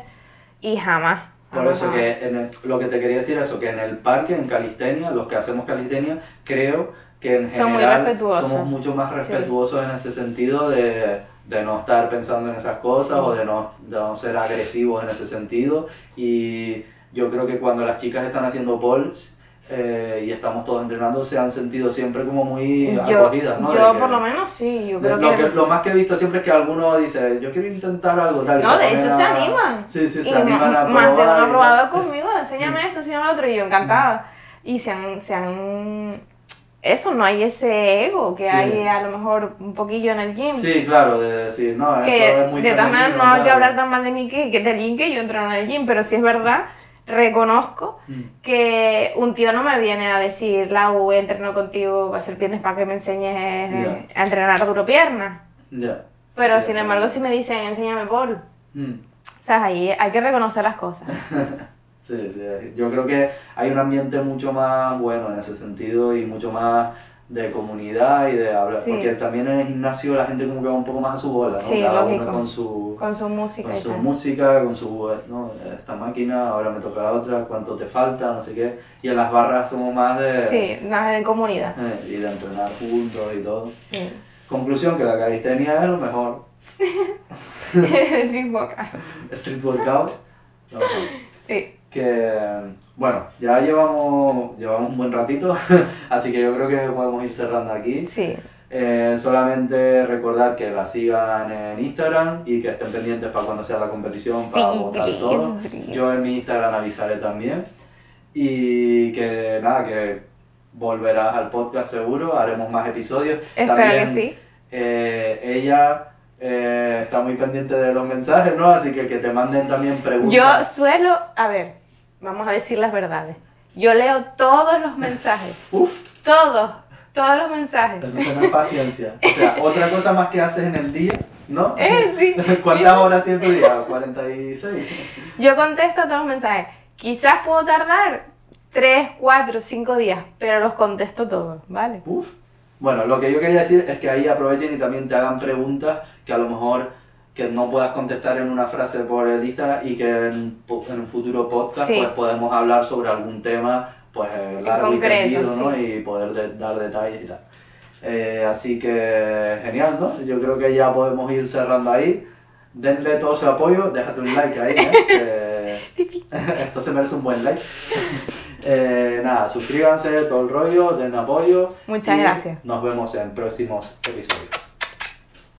y jamás. Por jamás, eso jamás. que en el- lo que te quería decir eso, que en el parque, en calistenia, los que hacemos calistenia, creo que en general somos mucho más Sí. respetuosos en ese sentido de, de no estar pensando en esas cosas Sí. o de no, de no ser agresivos en ese sentido. Y yo creo que cuando las chicas están haciendo polls eh, y estamos todos entrenando, se han sentido siempre como muy Yo, acogidas, ¿no? yo De que- por lo menos sí, yo de- creo lo, que... lo más que he visto siempre es que alguno dice, yo quiero intentar algo tal. No, de hecho se a- animan. Sí, sí, se y animan a más, más de uno ha probado conmigo, enséñame esto, enséñame lo otro, y yo encantada. Y se han, se han... Eso, no hay ese ego que Sí. hay a lo mejor un poquillo en el gym. Sí, claro, de decir, no, eso que es muy de todas maneras no hay que hablar tan mal de mí que, que del gym que yo entreno en el gym, pero si es verdad, reconozco Mm, que un tío no me viene a decir, Lau, entreno contigo, va a hacer piernas para que me enseñes eh, a entrenar duro piernas. Ya. Pero Ya, sin embargo, si me dicen, enséñame por, Mm, o sea, ahí hay que reconocer las cosas. Sí, sí. Yo creo que hay un ambiente mucho más bueno en ese sentido y mucho más de comunidad y de hablar. Sí. Porque también en el gimnasio la gente como que va un poco más a su bola, ¿no? Sí, Cada lógico. uno con su, Con su música con su tal. música, con su, ¿no? Esta máquina, ahora me toca la otra, cuánto te falta, no sé qué. Y en las barras somos más de... Sí, más de comunidad. eh, y de entrenar juntos y todo. Sí. Conclusión, que la calistenia es lo mejor. Dream workout. Street workout. Sí. que bueno, ya llevamos, llevamos un buen ratito, así que yo creo que podemos ir cerrando aquí. Sí. Eh, solamente recordar que la sigan en Instagram y que estén pendientes para cuando sea la competición para Sí, votar todo. please. Yo en mi Instagram avisaré también. Y que nada, que volverás al podcast seguro, haremos más episodios. Espero También, que sí. eh, ella eh, está muy pendiente de los mensajes, ¿no? Así que que te manden también preguntas. Yo suelo, a ver, vamos a decir las verdades. Yo leo todos los mensajes, Uf, todos, todos los mensajes. eso es tener paciencia. O sea, otra cosa más que haces en el día, ¿no? Eh, sí. ¿Cuántas horas tiene tu día? 46. Yo contesto todos los mensajes. Quizás puedo tardar 3, 4, 5 días, pero los contesto todos, ¿vale? Uf. Bueno, lo que yo quería decir es que ahí aprovechen y también te hagan preguntas que a lo mejor que no puedas contestar en una frase por el Instagram y que en, en un futuro podcast Sí. pues podemos hablar sobre algún tema pues largo y tendido, ¿no? sí. Y poder de- dar detalles y tal. Eh, así que genial, ¿no? Yo creo que ya podemos ir cerrando ahí. Denle todo su apoyo, déjate un like ahí, ¿eh? Que esto se merece un buen like. Eh, nada, suscríbanse, todo el rollo, den apoyo. Muchas y gracias. Nos vemos en próximos episodios.